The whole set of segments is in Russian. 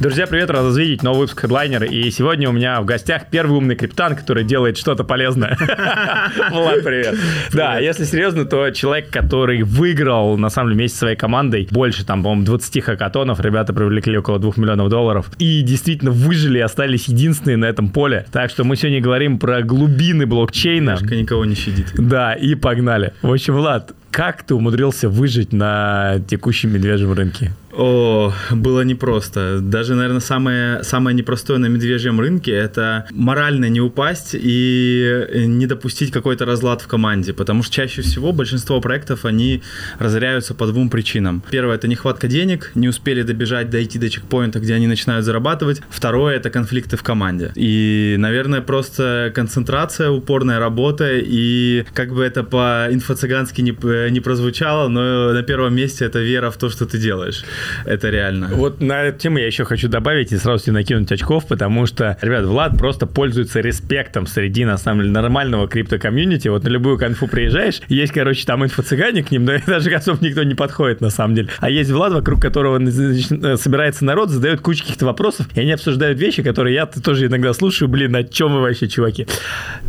Друзья, привет, рад вас видеть, новый выпуск Headliner. И сегодня у меня в гостях первый умный криптан, который делает что-то полезное. Влад, привет. Да, если серьезно, то человек, который выиграл, на самом деле, вместе со своей командой больше, там, по-моему, 20 хакатонов, ребята привлекли около 2 миллионов долларов, и действительно выжили и остались единственные на этом поле. Так что мы сегодня говорим про глубины блокчейна. Мишка никого не щадит. Да, и погнали. В общем, Влад, как ты умудрился выжить на текущем медвежьем рынке? О, было непросто. Даже, наверное, самое, самое непростое на медвежьем рынке – это морально не упасть и не допустить какой-то разлад в команде, потому что чаще всего большинство проектов, они разоряются по двум причинам. Первое – это нехватка денег, не успели добежать, дойти до чекпоинта, где они начинают зарабатывать. Второе – это конфликты в команде. И, наверное, просто концентрация, упорная работа, и как бы это по-инфо-цыгански не, не прозвучало, но на первом месте это вера в то, что ты делаешь. Это реально. Вот на эту тему я еще хочу добавить и сразу себе накинуть очков, потому что, ребят, Влад просто пользуется респектом среди, на самом деле, нормального крипто-комьюнити. Вот на любую конфу приезжаешь, есть, короче, там инфо-цыгане к ним, но даже особо никто не подходит, на самом деле. А есть Влад, вокруг которого э, собирается народ, задает кучу каких-то вопросов, и они обсуждают вещи, которые я тоже иногда слушаю. Блин, о чем вы вообще, чуваки?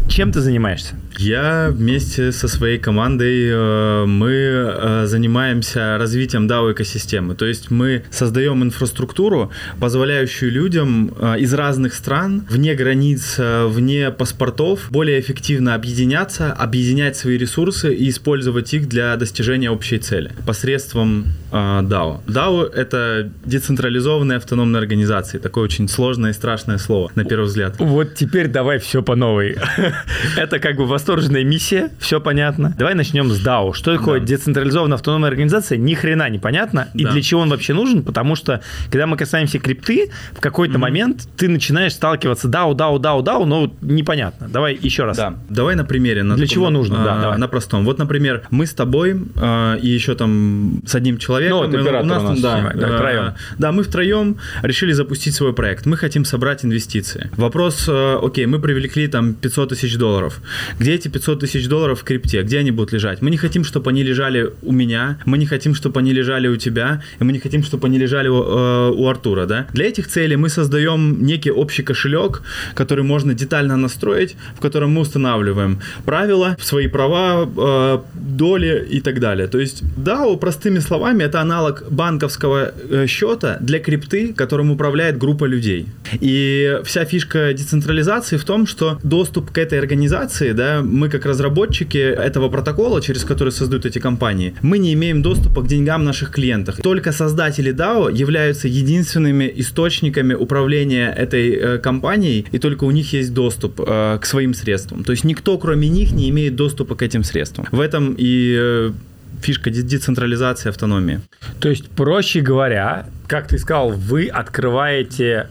Чем ты занимаешься? Я вместе со своей командой, э, мы э, занимаемся развитием DAO экосистемы. То есть есть мы создаем инфраструктуру, позволяющую людям э, из разных стран, вне границ, э, вне паспортов, более эффективно объединяться, объединять свои ресурсы и использовать их для достижения общей цели посредством DAO. DAO — это децентрализованные автономные организации. Такое очень сложное и страшное слово, на первый взгляд. Вот теперь давай все по новой. Это как бы восторженная миссия, все понятно. Давай начнем с DAO. Что такое децентрализованная автономная организация? Ни хрена не понятно. И для чего он вообще нужен, потому что, когда мы касаемся крипты, в какой-то mm-hmm. момент ты начинаешь сталкиваться дау, дау, дау, дау, но непонятно. Давай еще раз. Да, давай на примере. На Для таком, чего нужно? А, да, давай. На простом. Вот, например, мы с тобой а, и еще там с одним человеком. Ну, вот у нас, у нас да, снимает, да, втроем. Да, мы втроем решили запустить свой проект. Мы хотим собрать инвестиции. Вопрос, а, окей, мы привлекли там 500 тысяч долларов. Где эти 500 тысяч долларов в крипте? Где они будут лежать? Мы не хотим, чтобы они лежали у меня, мы не хотим, чтобы они лежали у тебя, и мы не хотим, чтобы они лежали у, э, у Артура, да. Для этих целей мы создаем некий общий кошелек, который можно детально настроить, в котором мы устанавливаем правила, свои права, э, доли и так далее. То есть DAO, простыми словами, это аналог банковского э, счета для крипты, которым управляет группа людей. И вся фишка децентрализации в том, что доступ к этой организации, да, мы как разработчики этого протокола, через который создают эти компании, мы не имеем доступа к деньгам наших клиентов. Только создатели DAO являются единственными источниками управления этой э, компанией, и только у них есть доступ э, к своим средствам. То есть никто, кроме них, не имеет доступа к этим средствам. В этом и э, фишка децентрализации автономии. То есть, проще говоря, как ты сказал, вы открываете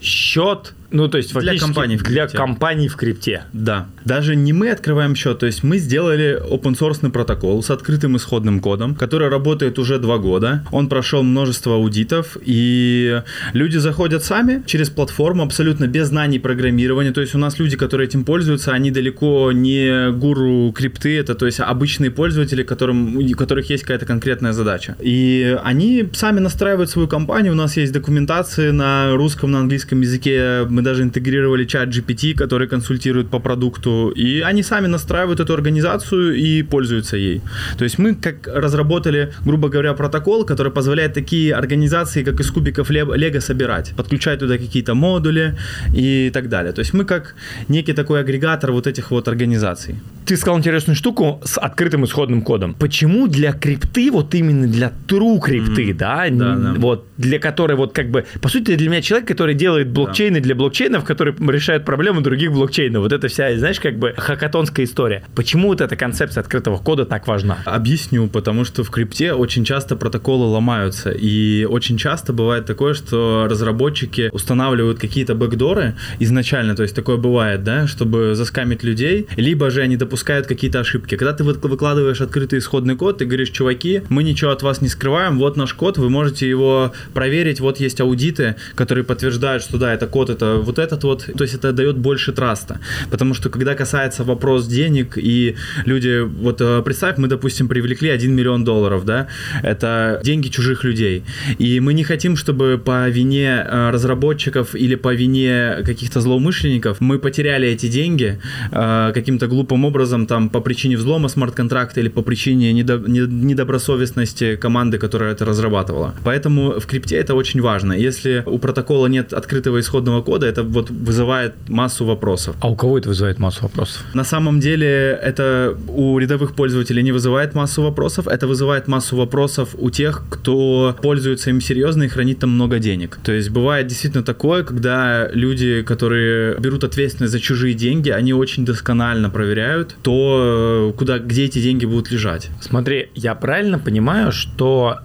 счет ну, то есть для компаний в крипте. Для компаний в крипте. Да. Даже не мы открываем счет, то есть мы сделали open source протокол с открытым исходным кодом, который работает уже два года. Он прошел множество аудитов, и люди заходят сами через платформу абсолютно без знаний программирования. То есть у нас люди, которые этим пользуются, они далеко не гуру крипты, это то есть обычные пользователи, которым, у которых есть какая-то конкретная задача. И они сами настраивают свою компанию. У нас есть документации на русском, на английском языке мы даже интегрировали чат GPT, который консультирует по продукту, и они сами настраивают эту организацию и пользуются ей. То есть мы как разработали, грубо говоря, протокол, который позволяет такие организации, как из кубиков Лего, собирать, подключать туда какие-то модули и так далее. То есть мы как некий такой агрегатор вот этих вот организаций. Ты сказал интересную штуку с открытым исходным кодом. Почему для крипты, вот именно для true крипты, mm. да, да, да, вот для которой вот как бы, по сути, для меня человек, который делает блокчейны да. для блокчейна, блокчейнов, которые решают проблемы других блокчейнов. Вот это вся, знаешь, как бы хакатонская история. Почему вот эта концепция открытого кода так важна? Объясню, потому что в крипте очень часто протоколы ломаются. И очень часто бывает такое, что разработчики устанавливают какие-то бэкдоры изначально, то есть такое бывает, да, чтобы заскамить людей, либо же они допускают какие-то ошибки. Когда ты выкладываешь открытый исходный код, ты говоришь, чуваки, мы ничего от вас не скрываем, вот наш код, вы можете его проверить, вот есть аудиты, которые подтверждают, что да, это код, это вот этот вот, то есть это дает больше траста. Потому что когда касается вопрос денег и люди, вот э, представь, мы, допустим, привлекли 1 миллион долларов, да, это деньги чужих людей. И мы не хотим, чтобы по вине э, разработчиков или по вине каких-то злоумышленников мы потеряли эти деньги э, каким-то глупым образом, там, по причине взлома смарт-контракта или по причине недобросовестности команды, которая это разрабатывала. Поэтому в крипте это очень важно. Если у протокола нет открытого исходного кода, это вот вызывает массу вопросов. А у кого это вызывает массу вопросов? На самом деле это у рядовых пользователей не вызывает массу вопросов, это вызывает массу вопросов у тех, кто пользуется им серьезно и хранит там много денег. То есть бывает действительно такое, когда люди, которые берут ответственность за чужие деньги, они очень досконально проверяют то, куда, где эти деньги будут лежать. Смотри, я правильно понимаю, что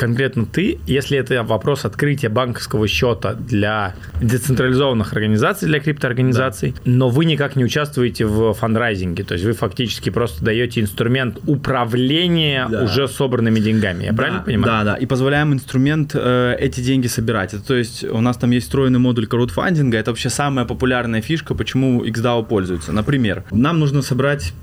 конкретно ты, если это вопрос открытия банковского счета для децентрализованных организаций, для криптоорганизаций, да. но вы никак не участвуете в фандрайзинге, то есть вы фактически просто даете инструмент управления да. уже собранными деньгами, я да, правильно понимаю? Да, да, и позволяем инструмент э, эти деньги собирать. Это, то есть у нас там есть встроенный модуль краудфандинга, это вообще самая популярная фишка, почему XDAO пользуется. Например, нам нужно собрать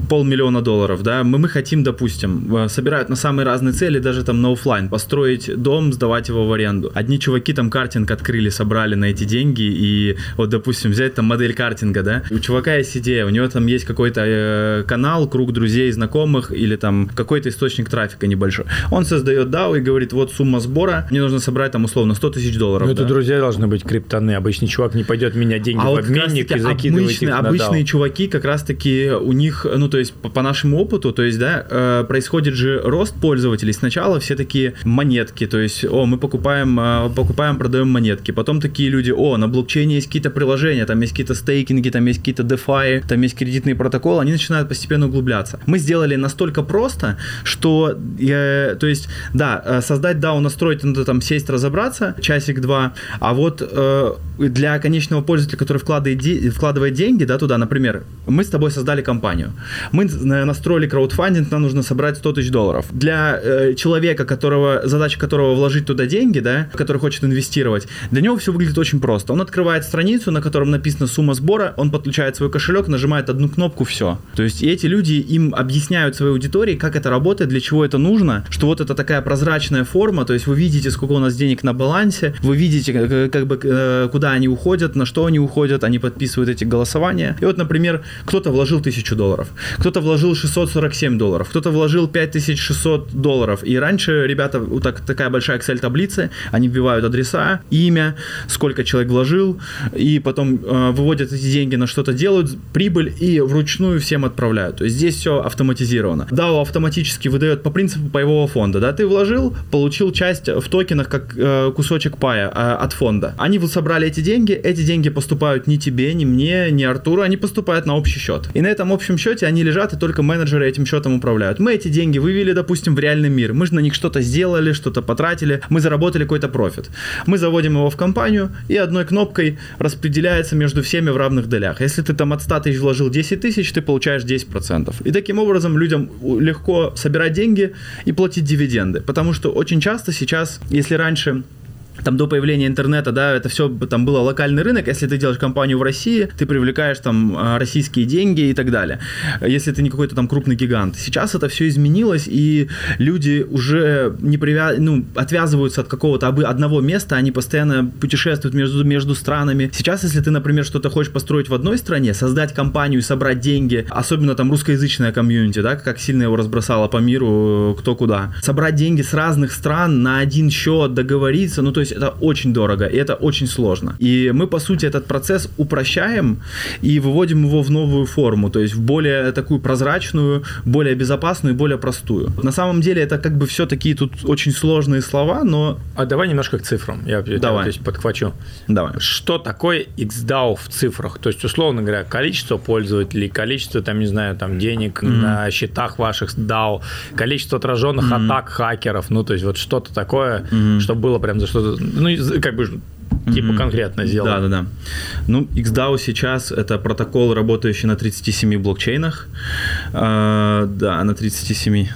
полмиллиона долларов, да, мы, мы хотим, допустим, э, собирают на самые разные цели, даже там на офлайн, построить дом, сдавать его в аренду. Одни чуваки там картинг открыли, собрали на эти деньги, и вот, допустим, взять там модель картинга, да, у чувака есть идея, у него там есть какой-то э, канал, круг друзей, знакомых, или там какой-то источник трафика небольшой. Он создает DAO и говорит, вот сумма сбора, мне нужно собрать там условно 100 тысяч долларов. Ну, да? это друзья должны быть криптоны, обычный чувак не пойдет менять деньги а в вот обменник и закидывать обычные, их на обычные DAO. чуваки как раз-таки у них, ну, ну, то есть по, по нашему опыту, то есть, да, э, происходит же рост пользователей. Сначала все такие монетки, то есть, о, мы покупаем, э, покупаем, продаем монетки. Потом такие люди, о, на блокчейне есть какие-то приложения, там есть какие-то стейкинги, там есть какие-то DeFi, там есть кредитные протоколы, они начинают постепенно углубляться. Мы сделали настолько просто, что, э, то есть, да, э, создать DAO, настроить, надо там сесть, разобраться, часик-два, а вот э, для конечного пользователя, который вкладывает, вкладывает деньги, да, туда, например, мы с тобой создали компанию. Мы настроили краудфандинг, нам нужно собрать 100 тысяч долларов. Для э, человека, которого, задача которого вложить туда деньги, да, который хочет инвестировать, для него все выглядит очень просто. Он открывает страницу, на котором написана сумма сбора, он подключает свой кошелек, нажимает одну кнопку, все. То есть эти люди им объясняют своей аудитории, как это работает, для чего это нужно, что вот это такая прозрачная форма, то есть вы видите, сколько у нас денег на балансе, вы видите, как, как бы, э, куда они уходят, на что они уходят, они подписывают эти голосования. И вот, например, кто-то вложил тысячу долларов, кто-то вложил 647 долларов, кто-то вложил 5600 долларов. И раньше ребята, вот так, такая большая Excel-таблица, они вбивают адреса, имя, сколько человек вложил, и потом э, выводят эти деньги на что-то, делают прибыль и вручную всем отправляют. То есть здесь все автоматизировано. DAO автоматически выдает по принципу паевого фонда. Да, ты вложил, получил часть в токенах как э, кусочек пая э, от фонда. Они вот собрали эти деньги, эти деньги поступают ни тебе, ни мне, ни Артуру, они поступают на общий счет. И на этом общем счете они лежат, и только менеджеры этим счетом управляют. Мы эти деньги вывели, допустим, в реальный мир. Мы же на них что-то сделали, что-то потратили, мы заработали какой-то профит. Мы заводим его в компанию, и одной кнопкой распределяется между всеми в равных долях. Если ты там от 100 тысяч вложил 10 тысяч, ты получаешь 10%. И таким образом людям легко собирать деньги и платить дивиденды. Потому что очень часто сейчас, если раньше там до появления интернета, да, это все там было локальный рынок. Если ты делаешь компанию в России, ты привлекаешь там а, российские деньги и так далее. Если ты не какой-то там крупный гигант. Сейчас это все изменилось, и люди уже не привя... ну, отвязываются от какого-то одного места, они постоянно путешествуют между, между странами. Сейчас, если ты, например, что-то хочешь построить в одной стране, создать компанию собрать деньги, особенно там русскоязычная комьюнити, да, как сильно его разбросало по миру, кто куда, собрать деньги с разных стран на один счет, договориться, ну, то есть это очень дорого, и это очень сложно. И мы, по сути, этот процесс упрощаем и выводим его в новую форму, то есть в более такую прозрачную, более безопасную и более простую. На самом деле это как бы все такие тут очень сложные слова, но... А давай немножко к цифрам, я, давай. то есть подхвачу. Давай. Что такое XDAO в цифрах? То есть, условно говоря, количество пользователей, количество, там, не знаю, там, денег mm-hmm. на счетах ваших DAO, количество отраженных mm-hmm. атак хакеров, ну, то есть вот что-то такое, mm-hmm. чтобы было прям за что-то ну, как бы типа mm-hmm. конкретно сделано. Да, да, да. Ну, XDAO сейчас это протокол, работающий на 37 блокчейнах. А, да, на 37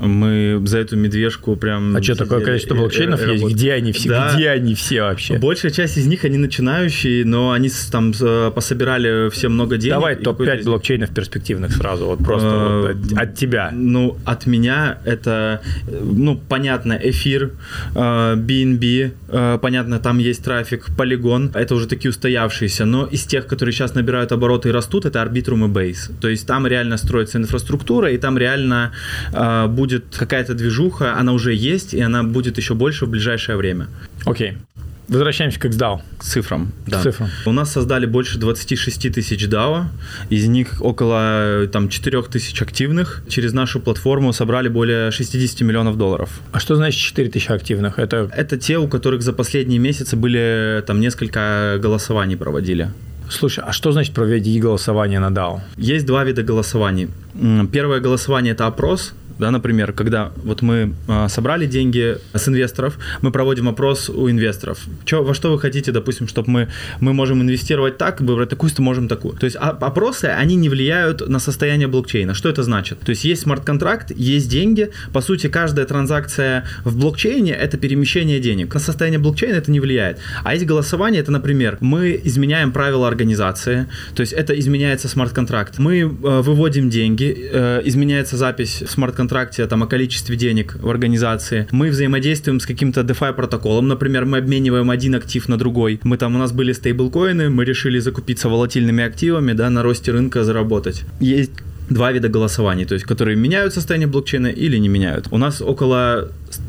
Мы за эту медвежку прям... А что, такое количество блокчейнов есть? Где они все? Да. Где они все вообще? Большая часть из них, они начинающие, но они там пособирали все много денег. Давай топ-5 блокчейнов перспективных сразу, вот просто от, тебя. Ну, от меня это, ну, понятно, эфир, BNB, понятно, там есть трафик, полигон, это уже такие устоявшиеся, но из тех, которые сейчас набирают обороты и растут, это Arbitrum и Base. То есть там реально строится инфраструктура, и там реально э, будет какая-то движуха, она уже есть, и она будет еще больше в ближайшее время. Окей. Okay. Возвращаемся к XDAO. К цифрам. Да. К цифрам. У нас создали больше 26 тысяч DAO, из них около там, 4 тысяч активных. Через нашу платформу собрали более 60 миллионов долларов. А что значит 4 тысячи активных? Это... Это те, у которых за последние месяцы были там несколько голосований проводили. Слушай, а что значит проведить голосование на DAO? Есть два вида голосований. Первое голосование – это опрос, да, например, когда вот мы э, собрали деньги с инвесторов, мы проводим опрос у инвесторов. Чё, во что вы хотите, допустим, чтобы мы, мы можем инвестировать так, выбрать такую, то можем такую. То есть опросы, они не влияют на состояние блокчейна. Что это значит? То есть есть смарт-контракт, есть деньги. По сути, каждая транзакция в блокчейне – это перемещение денег. На состояние блокчейна это не влияет. А есть голосование, это, например, мы изменяем правила организации, то есть это изменяется смарт-контракт. Мы э, выводим деньги, э, изменяется запись смарт-контракт контракте там, о количестве денег в организации. Мы взаимодействуем с каким-то DeFi протоколом. Например, мы обмениваем один актив на другой. Мы там, у нас были стейблкоины, мы решили закупиться волатильными активами, да, на росте рынка заработать. Есть два вида голосований, то есть которые меняют состояние блокчейна или не меняют. У нас около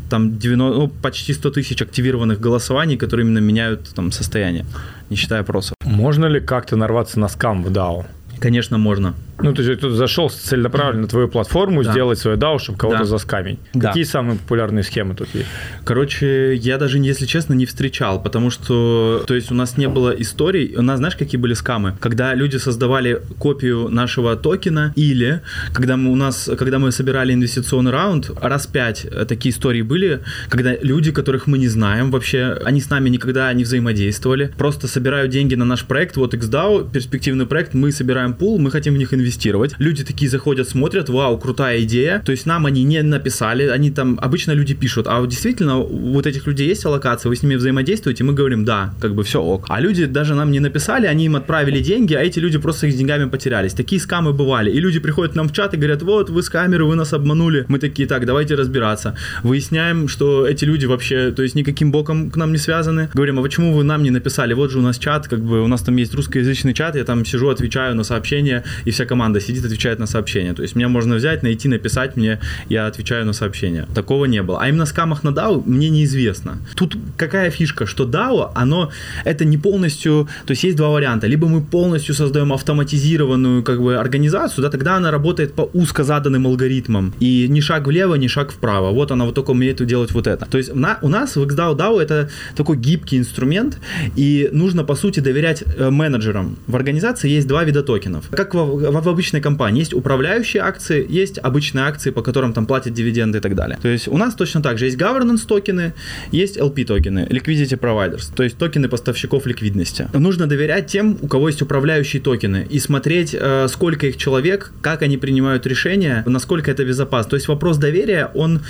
там 90, ну, почти 100 тысяч активированных голосований, которые именно меняют там состояние, не считая опросов. Можно ли как-то нарваться на скам в DAO? Конечно, можно. Ну, то есть ты зашел целенаправленно на твою платформу, да. сделать свой DAO, чтобы кого-то да. заскамить. Да. Какие самые популярные схемы тут есть? Короче, я даже, если честно, не встречал, потому что, то есть у нас не было историй. У нас, знаешь, какие были скамы? Когда люди создавали копию нашего токена, или когда мы у нас, когда мы собирали инвестиционный раунд, раз пять такие истории были, когда люди, которых мы не знаем вообще, они с нами никогда не взаимодействовали, просто собирают деньги на наш проект, вот XDAO, перспективный проект, мы собираем пул, мы хотим в них инвестировать инвестировать. Люди такие заходят, смотрят, вау, крутая идея. То есть нам они не написали, они там, обычно люди пишут, а вот действительно вот этих людей есть аллокация, вы с ними взаимодействуете, мы говорим, да, как бы все ок. А люди даже нам не написали, они им отправили деньги, а эти люди просто их деньгами потерялись. Такие скамы бывали. И люди приходят нам в чат и говорят, вот, вы скамеры, вы нас обманули. Мы такие, так, давайте разбираться. Выясняем, что эти люди вообще, то есть никаким боком к нам не связаны. Говорим, а почему вы нам не написали? Вот же у нас чат, как бы у нас там есть русскоязычный чат, я там сижу, отвечаю на сообщения, и вся команда сидит, отвечает на сообщения. То есть меня можно взять, найти, написать мне, я отвечаю на сообщения. Такого не было. А именно скамах на DAO мне неизвестно. Тут какая фишка, что DAO, оно, это не полностью, то есть есть два варианта. Либо мы полностью создаем автоматизированную как бы организацию, да, тогда она работает по узко заданным алгоритмам. И ни шаг влево, ни шаг вправо. Вот она вот только умеет делать вот это. То есть на, у нас в XDAO DAO это такой гибкий инструмент, и нужно, по сути, доверять э, менеджерам. В организации есть два вида токенов. Как в, в, в обычной компании. Есть управляющие акции, есть обычные акции, по которым там платят дивиденды и так далее. То есть у нас точно так же есть governance токены, есть LP токены, liquidity providers, то есть токены поставщиков ликвидности. Нужно доверять тем, у кого есть управляющие токены и смотреть, э, сколько их человек, как они принимают решения, насколько это безопасно. То есть вопрос доверия, он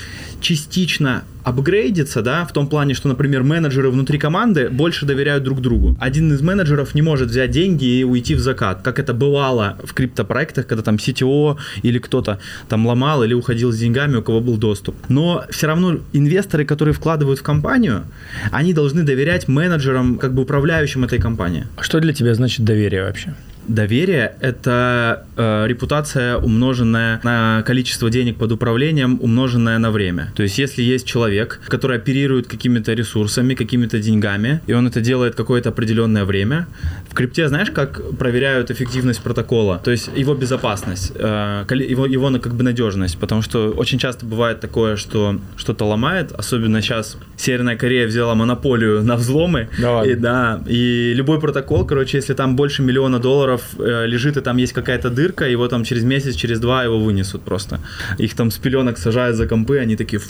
частично апгрейдится, да, в том плане, что, например, менеджеры внутри команды больше доверяют друг другу. Один из менеджеров не может взять деньги и уйти в закат, как это бывало в криптопроектах, когда там CTO или кто-то там ломал или уходил с деньгами, у кого был доступ. Но все равно инвесторы, которые вкладывают в компанию, они должны доверять менеджерам, как бы управляющим этой компанией. А что для тебя значит доверие вообще? Доверие – это э, репутация, умноженная на количество денег под управлением, умноженная на время. То есть, если есть человек, который оперирует какими-то ресурсами, какими-то деньгами, и он это делает какое-то определенное время, в крипте знаешь, как проверяют эффективность протокола, то есть его безопасность, э, его, его как бы надежность, потому что очень часто бывает такое, что что-то ломает, особенно сейчас Северная Корея взяла монополию на взломы, да, и, да, и любой протокол, короче, если там больше миллиона долларов долларов э, лежит, и там есть какая-то дырка, его там через месяц, через два его вынесут просто. Их там с пеленок сажают за компы, они такие...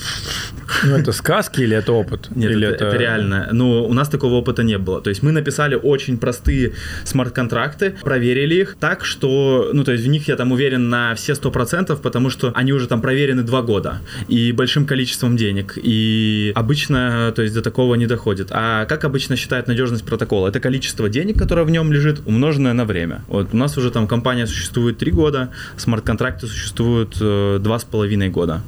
Ну, это сказки или это опыт? Нет, или это, это реально. Ну, у нас такого опыта не было. То есть мы написали очень простые смарт-контракты, проверили их так, что, ну, то есть в них я там уверен на все 100%, потому что они уже там проверены два года и большим количеством денег. И обычно, то есть до такого не доходит. А как обычно считают надежность протокола? Это количество денег, которое в нем лежит, умноженное на время. Вот у нас уже там компания существует три года, смарт-контракты существуют э, два с половиной года.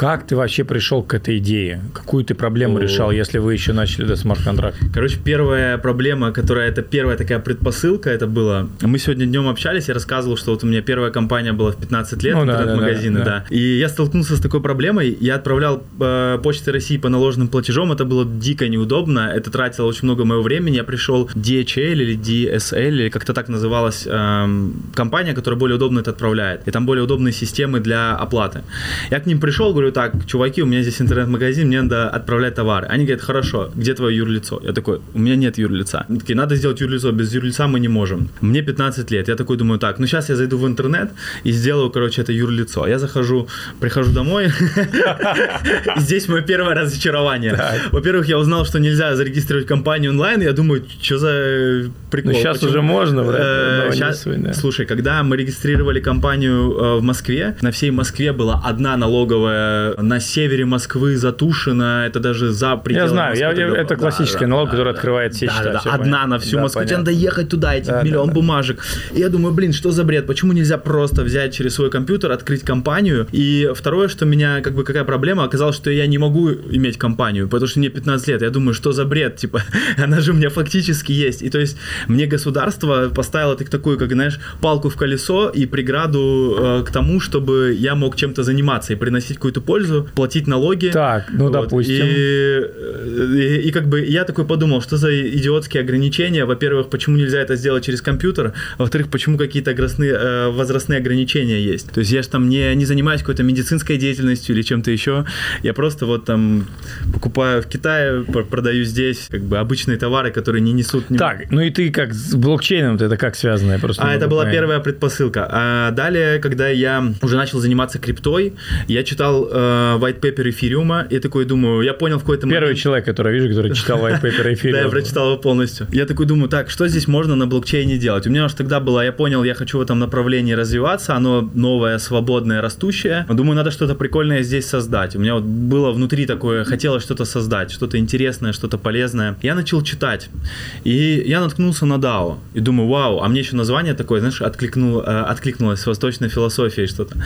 Как ты вообще пришел к этой идее? Какую ты проблему О. решал, если вы еще начали до смарт-контракт? Короче, первая проблема, которая это первая такая предпосылка, это было... Мы сегодня днем общались, я рассказывал, что вот у меня первая компания была в 15 лет, ну, интернет-магазины, да, да, да. И я столкнулся с такой проблемой, я отправлял э, Почты России по наложенным платежам, это было дико неудобно, это тратило очень много моего времени, я пришел DHL или DSL, или как-то так называлась э, компания, которая более удобно это отправляет, и там более удобные системы для оплаты. Я к ним пришел, говорю, так, чуваки, у меня здесь интернет-магазин, мне надо отправлять товары. Они говорят, хорошо, где твое юрлицо? Я такой, у меня нет юрлица. Они такие, надо сделать юрлицо, без юрлица мы не можем. Мне 15 лет, я такой думаю, так, ну сейчас я зайду в интернет и сделаю, короче, это юрлицо. Я захожу, прихожу домой, и здесь мое первое разочарование. Во-первых, я узнал, что нельзя зарегистрировать компанию онлайн, я думаю, что за прикол. Ну сейчас уже можно, Сейчас, э, слушай, когда мы регистрировали компанию э, в Москве, на всей Москве была одна налоговая на севере Москвы затушена, это даже за пределы Я знаю, я, я, это классический да, налог, да, который да, открывает все да, счета. Да, да, одна понятно. на всю да, Москву, тебе надо ехать туда, эти да, миллион да, бумажек. И я думаю, блин, что за бред, почему нельзя просто взять через свой компьютер, открыть компанию? И второе, что меня, как бы, какая проблема, оказалось, что я не могу иметь компанию, потому что мне 15 лет. Я думаю, что за бред, типа, она же у меня фактически есть. И то есть мне государство поставило так, такую, как, знаешь, палку в колесо и преграду э, к тому, чтобы я мог чем-то заниматься и приносить какую-то пользу, платить налоги. Так, ну вот. допустим. И, и, и как бы я такой подумал, что за идиотские ограничения. Во-первых, почему нельзя это сделать через компьютер? Во-вторых, почему какие-то возрастные, э, возрастные ограничения есть? То есть я же там не, не занимаюсь какой-то медицинской деятельностью или чем-то еще. Я просто вот там покупаю в Китае, продаю здесь как бы обычные товары, которые не несут... Так, ну и ты как с блокчейном, это как связано? Просто а, это была понять. первая предпосылка. А далее, когда я уже начал заниматься криптой, я читал э, white paper эфириума, и такой думаю, я понял в какой-то момент... Первый человек, который вижу, который читал white paper эфириума. Да, я прочитал его полностью. Я такой думаю, так, что здесь можно на блокчейне делать? У меня уже тогда было, я понял, я хочу в этом направлении развиваться, оно новое, свободное, растущее. Думаю, надо что-то прикольное здесь создать. У меня вот было внутри такое, хотелось что-то создать, что-то интересное, что-то полезное. Я начал читать, и я наткнулся на DAO, и думаю, вау, а мне еще название такое, знаешь, откликнул, э, откликнулось с восточной философией что-то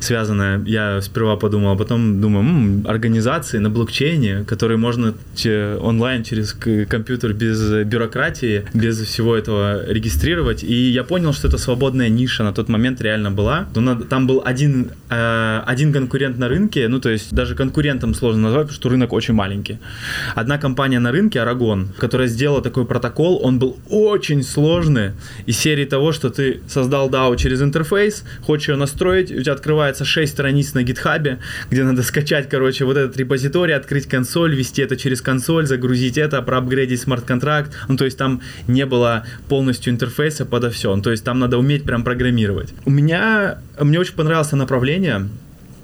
связанное. Я сперва подумал, а потом думаю, м-м, организации на блокчейне, которые можно онлайн через компьютер без бюрократии, без всего этого регистрировать. И я понял, что это свободная ниша на тот момент реально была. Там был один, э, один конкурент на рынке, ну то есть даже конкурентом сложно назвать, потому что рынок очень маленький. Одна компания на рынке, Aragon, которая сделала такой протокол, он был очень сложный. Из серии того, что ты создал DAO через интерфейс, хочешь ее настроить, у тебя открывается 6 страниц на гитхабе, где надо скачать, короче, вот этот репозиторий, открыть консоль, вести это через консоль, загрузить это, проапгрейдить смарт-контракт. Ну, то есть там не было полностью интерфейса подо все. Ну, то есть там надо уметь прям программировать. У меня, мне очень понравилось направление,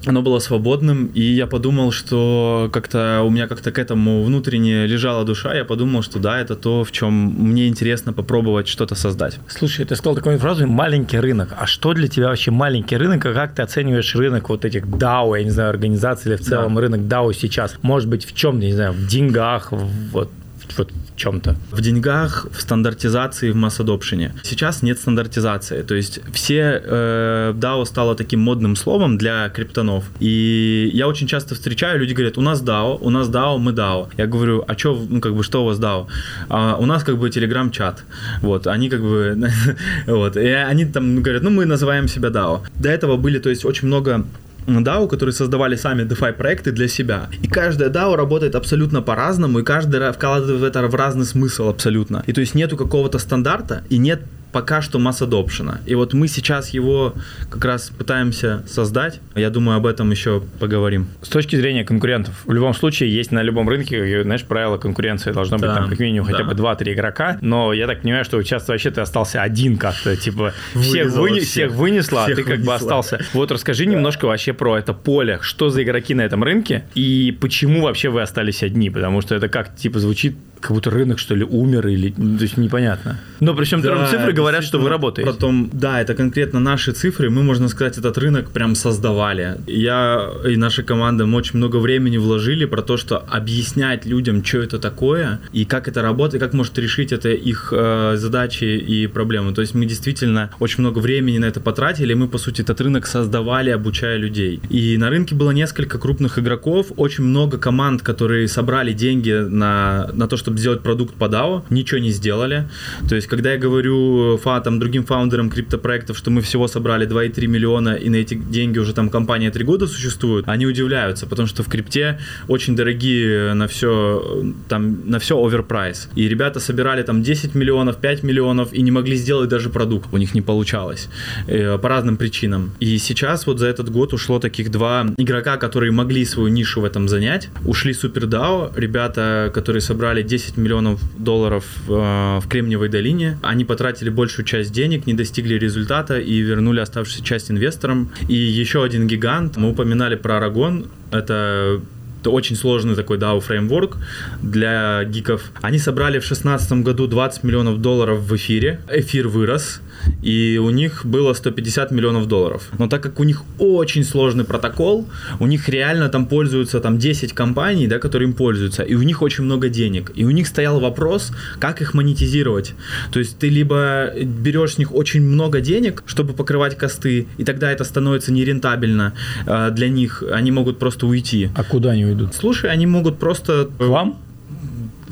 оно было свободным, и я подумал, что как-то у меня как-то к этому внутренне лежала душа, я подумал, что да, это то, в чем мне интересно попробовать что-то создать. Слушай, ты сказал такую фразу «маленький рынок». А что для тебя вообще маленький рынок, и как ты оцениваешь рынок вот этих DAO, я не знаю, организаций или в целом да. рынок DAO сейчас? Может быть, в чем, не знаю, в деньгах, вот вот чем-то? В деньгах, в стандартизации, в масс-адопшене. Сейчас нет стандартизации. То есть все э, DAO стало таким модным словом для криптонов. И я очень часто встречаю, люди говорят, у нас DAO, у нас DAO, мы DAO. Я говорю, а что, ну как бы, что у вас DAO? А, у нас как бы телеграм-чат. Вот, они как бы, вот, и они там говорят, ну мы называем себя DAO. До этого были, то есть очень много DAO, которые создавали сами DeFi проекты для себя. И каждая DAO работает абсолютно по-разному, и каждая вкладывает в это в разный смысл абсолютно. И то есть нету какого-то стандарта, и нет пока что масс adoption. И вот мы сейчас его как раз пытаемся создать. Я думаю, об этом еще поговорим. С точки зрения конкурентов, в любом случае есть на любом рынке, знаешь, правило конкуренции должно быть да, там как минимум да. хотя бы 2-3 игрока, но я так понимаю, что сейчас вообще ты остался один как-то, типа всех, выне, всех. всех вынесла, всех а ты как бы остался. Вот расскажи да. немножко вообще про это поле, что за игроки на этом рынке и почему вообще вы остались одни, потому что это как типа звучит как будто рынок, что ли, умер, или, ну, то есть непонятно. Но причем да, цифры говорят, что вы работаете. Потом, да, это конкретно наши цифры, мы, можно сказать, этот рынок прям создавали. Я и наша команда мы очень много времени вложили про то, что объяснять людям, что это такое, и как это работает, как может решить это их э, задачи и проблемы. То есть мы действительно очень много времени на это потратили, мы, по сути, этот рынок создавали, обучая людей. И на рынке было несколько крупных игроков, очень много команд, которые собрали деньги на, на то, чтобы чтобы сделать продукт по DAO, ничего не сделали. То есть, когда я говорю фа, там, другим фаундерам криптопроектов, что мы всего собрали 2,3 миллиона, и на эти деньги уже там компания 3 года существует, они удивляются, потому что в крипте очень дорогие на все, там, на все оверпрайс. И ребята собирали там 10 миллионов, 5 миллионов, и не могли сделать даже продукт, у них не получалось. Э, по разным причинам. И сейчас вот за этот год ушло таких два игрока, которые могли свою нишу в этом занять. Ушли SuperDAO, ребята, которые собрали 10 10 миллионов долларов э, в Кремниевой долине. Они потратили большую часть денег, не достигли результата и вернули оставшуюся часть инвесторам. И еще один гигант, мы упоминали про Арагон, это очень сложный такой DAO фреймворк для гиков. Они собрали в 2016 году 20 миллионов долларов в эфире. Эфир вырос и у них было 150 миллионов долларов. Но так как у них очень сложный протокол, у них реально там пользуются там 10 компаний, да, которые им пользуются, и у них очень много денег. И у них стоял вопрос, как их монетизировать. То есть ты либо берешь с них очень много денег, чтобы покрывать косты, и тогда это становится нерентабельно э, для них, они могут просто уйти. А куда они уйдут? Слушай, они могут просто... К вам?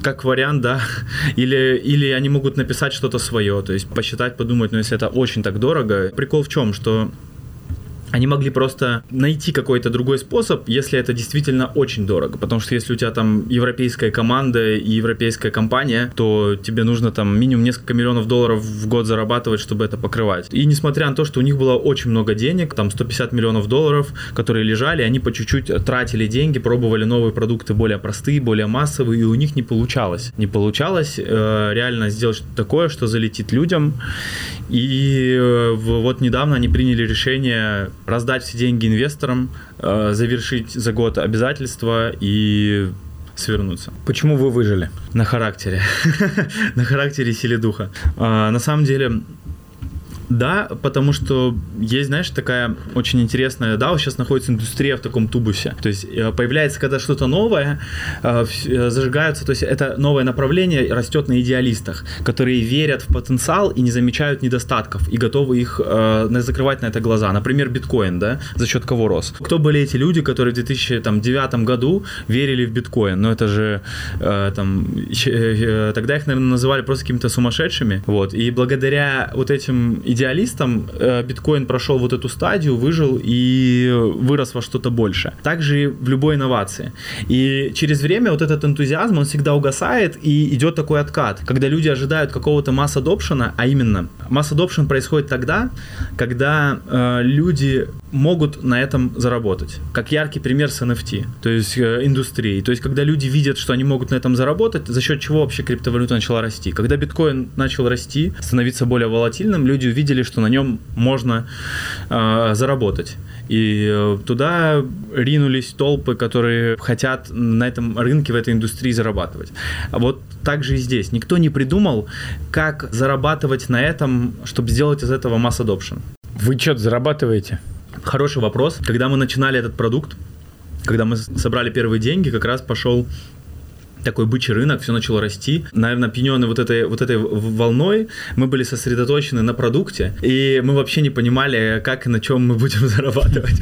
как вариант, да. Или, или они могут написать что-то свое, то есть посчитать, подумать, но если это очень так дорого. Прикол в чем, что они могли просто найти какой-то другой способ, если это действительно очень дорого. Потому что если у тебя там европейская команда и европейская компания, то тебе нужно там минимум несколько миллионов долларов в год зарабатывать, чтобы это покрывать. И несмотря на то, что у них было очень много денег, там 150 миллионов долларов, которые лежали, они по чуть-чуть тратили деньги, пробовали новые продукты более простые, более массовые, и у них не получалось. Не получалось э, реально сделать что-то такое, что залетит людям. И э, вот недавно они приняли решение раздать все деньги инвесторам, э, завершить за год обязательства и свернуться. Почему вы выжили? На характере. На характере и силе духа. А, на самом деле, да, потому что есть, знаешь, такая очень интересная, да, сейчас находится индустрия в таком тубусе. То есть э, появляется, когда что-то новое, э, э, зажигаются, то есть это новое направление растет на идеалистах, которые верят в потенциал и не замечают недостатков и готовы их закрывать на это глаза. Например, биткоин, да, за счет кого рос. Кто были эти люди, которые в 2009 году верили в биткоин? Ну, это же там, тогда их, наверное, называли просто какими-то сумасшедшими, вот, и благодаря вот этим идеалистам идеалистом, э, биткоин прошел вот эту стадию, выжил и вырос во что-то больше. Также в любой инновации. И через время вот этот энтузиазм, он всегда угасает и идет такой откат, когда люди ожидают какого-то масс adoption, а именно масс adoption происходит тогда, когда э, люди могут на этом заработать. Как яркий пример с NFT, то есть э, индустрии. То есть когда люди видят, что они могут на этом заработать, за счет чего вообще криптовалюта начала расти. Когда биткоин начал расти, становиться более волатильным, люди увидели, увидели, что на нем можно э, заработать. И э, туда ринулись толпы, которые хотят на этом рынке, в этой индустрии зарабатывать. А вот так же и здесь. Никто не придумал, как зарабатывать на этом, чтобы сделать из этого масс adoption. Вы что-то зарабатываете? Хороший вопрос. Когда мы начинали этот продукт, когда мы собрали первые деньги, как раз пошел такой бычий рынок, все начало расти. Наверное, опьяненный вот этой, вот этой волной, мы были сосредоточены на продукте, и мы вообще не понимали, как и на чем мы будем зарабатывать.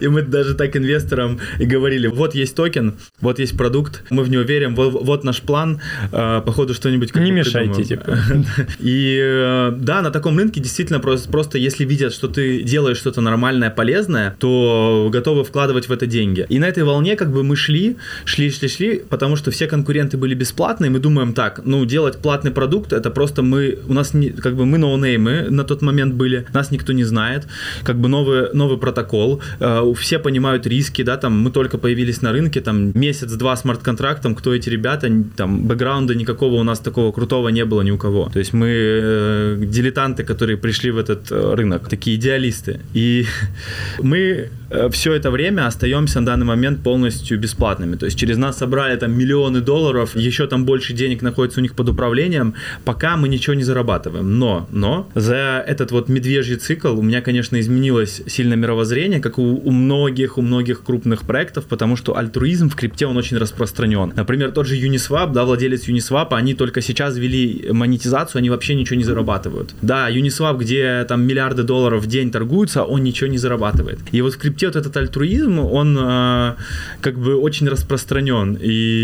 И мы даже так инвесторам и говорили, вот есть токен, вот есть продукт, мы в него верим, вот наш план, а, походу что-нибудь... Не мешайте, типа. И э, да, на таком рынке действительно просто, просто если видят, что ты делаешь что-то нормальное, полезное, то готовы вкладывать в это деньги. И на этой волне как бы мы шли, шли, шли, шли, потому что все конкуренты были бесплатные, мы думаем так, ну, делать платный продукт, это просто мы, у нас, не, как бы мы ноунеймы на тот момент были, нас никто не знает, как бы новый, новый протокол, э, все понимают риски, да, там, мы только появились на рынке, там, месяц-два смарт-контрактом, кто эти ребята, там, бэкграунда никакого у нас такого крутого не было ни у кого. То есть мы э, дилетанты, которые пришли в этот э, рынок, такие идеалисты. И мы э, все это время остаемся на данный момент полностью бесплатными. То есть через нас собрали там миллионы долларов, еще там больше денег находится у них под управлением, пока мы ничего не зарабатываем. Но, но за этот вот медвежий цикл у меня, конечно, изменилось сильно мировоззрение, как у, у многих, у многих крупных проектов, потому что альтруизм в крипте, он очень распространен. Например, тот же Uniswap, да, владелец Uniswap, они только сейчас ввели монетизацию, они вообще ничего не зарабатывают. Да, Uniswap, где там миллиарды долларов в день торгуются, он ничего не зарабатывает. И вот в крипте вот этот альтруизм, он э, как бы очень распространен. И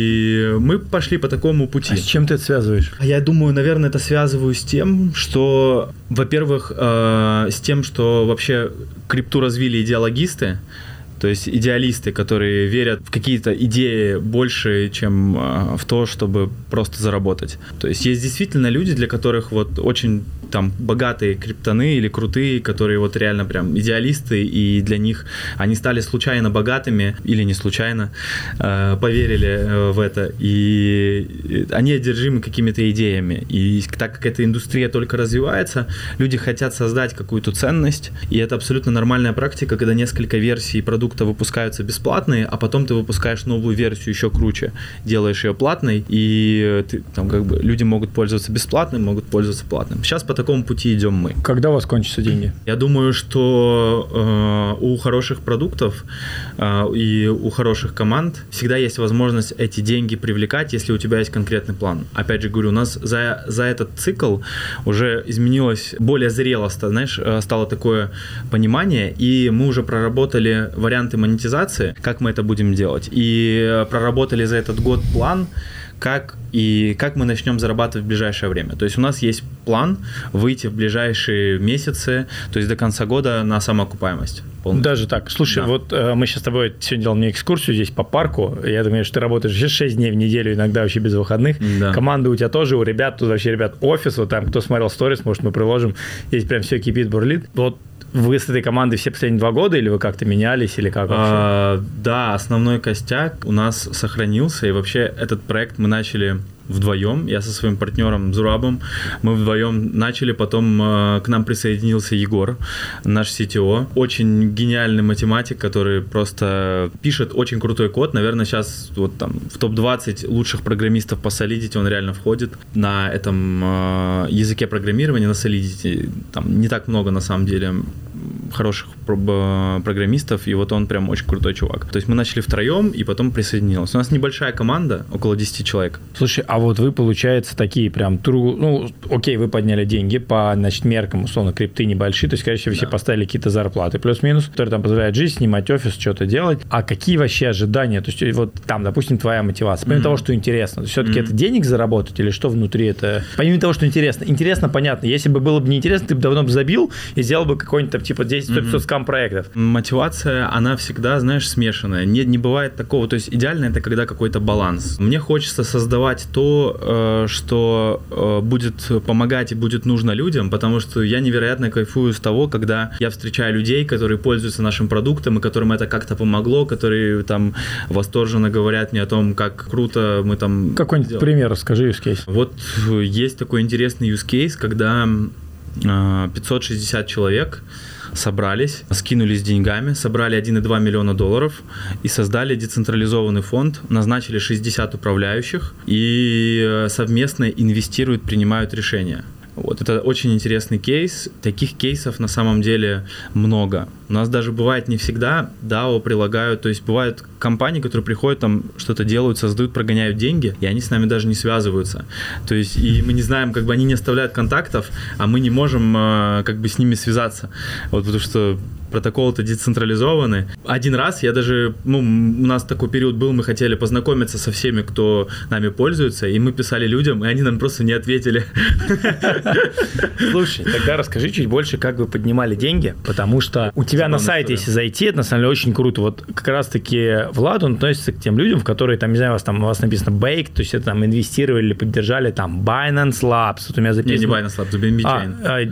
мы пошли по такому пути. А с чем ты это связываешь? Я думаю, наверное, это связываю с тем, что, во-первых, э, с тем, что вообще крипту развили идеологисты, то есть идеалисты, которые верят в какие-то идеи больше, чем э, в то, чтобы просто заработать. То есть есть действительно люди, для которых вот очень там богатые криптоны или крутые, которые вот реально прям идеалисты, и для них они стали случайно богатыми или не случайно, э, поверили в это, и они одержимы какими-то идеями. И так как эта индустрия только развивается, люди хотят создать какую-то ценность, и это абсолютно нормальная практика, когда несколько версий продукта выпускаются бесплатные, а потом ты выпускаешь новую версию еще круче, делаешь ее платной, и ты, там как бы люди могут пользоваться бесплатным, могут пользоваться платным. Сейчас по такому пути идем мы. Когда у вас кончатся деньги? Я думаю, что э, у хороших продуктов э, и у хороших команд всегда есть возможность эти деньги привлекать, если у тебя есть конкретный план. Опять же говорю, у нас за, за этот цикл уже изменилось более зрело, знаешь, э, стало такое понимание, и мы уже проработали варианты монетизации, как мы это будем делать, и э, проработали за этот год план, как и как мы начнем зарабатывать в ближайшее время. То есть у нас есть план выйти в ближайшие месяцы, то есть до конца года на самоокупаемость. Полностью. Даже так. Слушай, да. вот э, мы сейчас с тобой сегодня делал мне экскурсию здесь по парку. Я думаю, что ты работаешь 6 дней в неделю, иногда вообще без выходных. Да. Команда у тебя тоже, у ребят, тут вообще ребят офис, вот там, кто смотрел сторис, может, мы приложим. Здесь прям все кипит, бурлит. Вот вы с этой командой все последние два года или вы как-то менялись или как вообще? А, да, основной костяк у нас сохранился и вообще этот проект мы начали вдвоем, я со своим партнером Зурабом, мы вдвоем начали, потом э, к нам присоединился Егор, наш CTO, очень гениальный математик, который просто пишет очень крутой код, наверное, сейчас вот там в топ-20 лучших программистов по Solidity он реально входит на этом э, языке программирования, на Solidity, там не так много на самом деле хороших программистов, и вот он прям очень крутой чувак. То есть мы начали втроем, и потом присоединилась. У нас небольшая команда, около 10 человек. Слушай, а вот вы, получается, такие прям true, ну, окей, вы подняли деньги по, значит, меркам, условно, крипты небольшие, то есть, конечно, вы да. все поставили какие-то зарплаты плюс-минус, которые там позволяют жить, снимать офис, что-то делать. А какие вообще ожидания? То есть, вот там, допустим, твоя мотивация, помимо mm-hmm. того, что интересно, то все-таки mm-hmm. это денег заработать или что внутри это? Помимо того, что интересно. Интересно, понятно. Если бы было бы неинтересно, ты бы давно бы забил и сделал бы какой-нибудь типа, 10 100 скам проектов. Мотивация, она всегда, знаешь, смешанная. Не, не бывает такого. То есть идеально это когда какой-то баланс. Мне хочется создавать то, э, что э, будет помогать и будет нужно людям, потому что я невероятно кайфую с того, когда я встречаю людей, которые пользуются нашим продуктом и которым это как-то помогло, которые там восторженно говорят мне о том, как круто мы там... Какой-нибудь сделали. пример расскажи, use case. Вот есть такой интересный use case, когда 560 э, человек собрались, скинулись деньгами, собрали 1,2 миллиона долларов и создали децентрализованный фонд, назначили 60 управляющих и э, совместно инвестируют, принимают решения. Вот, это очень интересный кейс. Таких кейсов на самом деле много. У нас даже бывает не всегда DAO прилагают, то есть бывают компании, которые приходят, там что-то делают, создают, прогоняют деньги, и они с нами даже не связываются. То есть, и мы не знаем, как бы они не оставляют контактов, а мы не можем э, как бы с ними связаться. Вот потому что протоколы-то децентрализованы. Один раз я даже, ну, у нас такой период был, мы хотели познакомиться со всеми, кто нами пользуется, и мы писали людям, и они нам просто не ответили. Слушай, тогда расскажи чуть больше, как вы поднимали деньги, потому что у тебя на сайте, если зайти, это на самом деле очень круто. Вот как раз-таки Влад, он относится к тем людям, в которые, там, не знаю, у вас там у вас написано Bake, то есть это там инвестировали или поддержали там Binance Labs, вот у меня записано... Не, не Binance Labs, BNB Chain. А,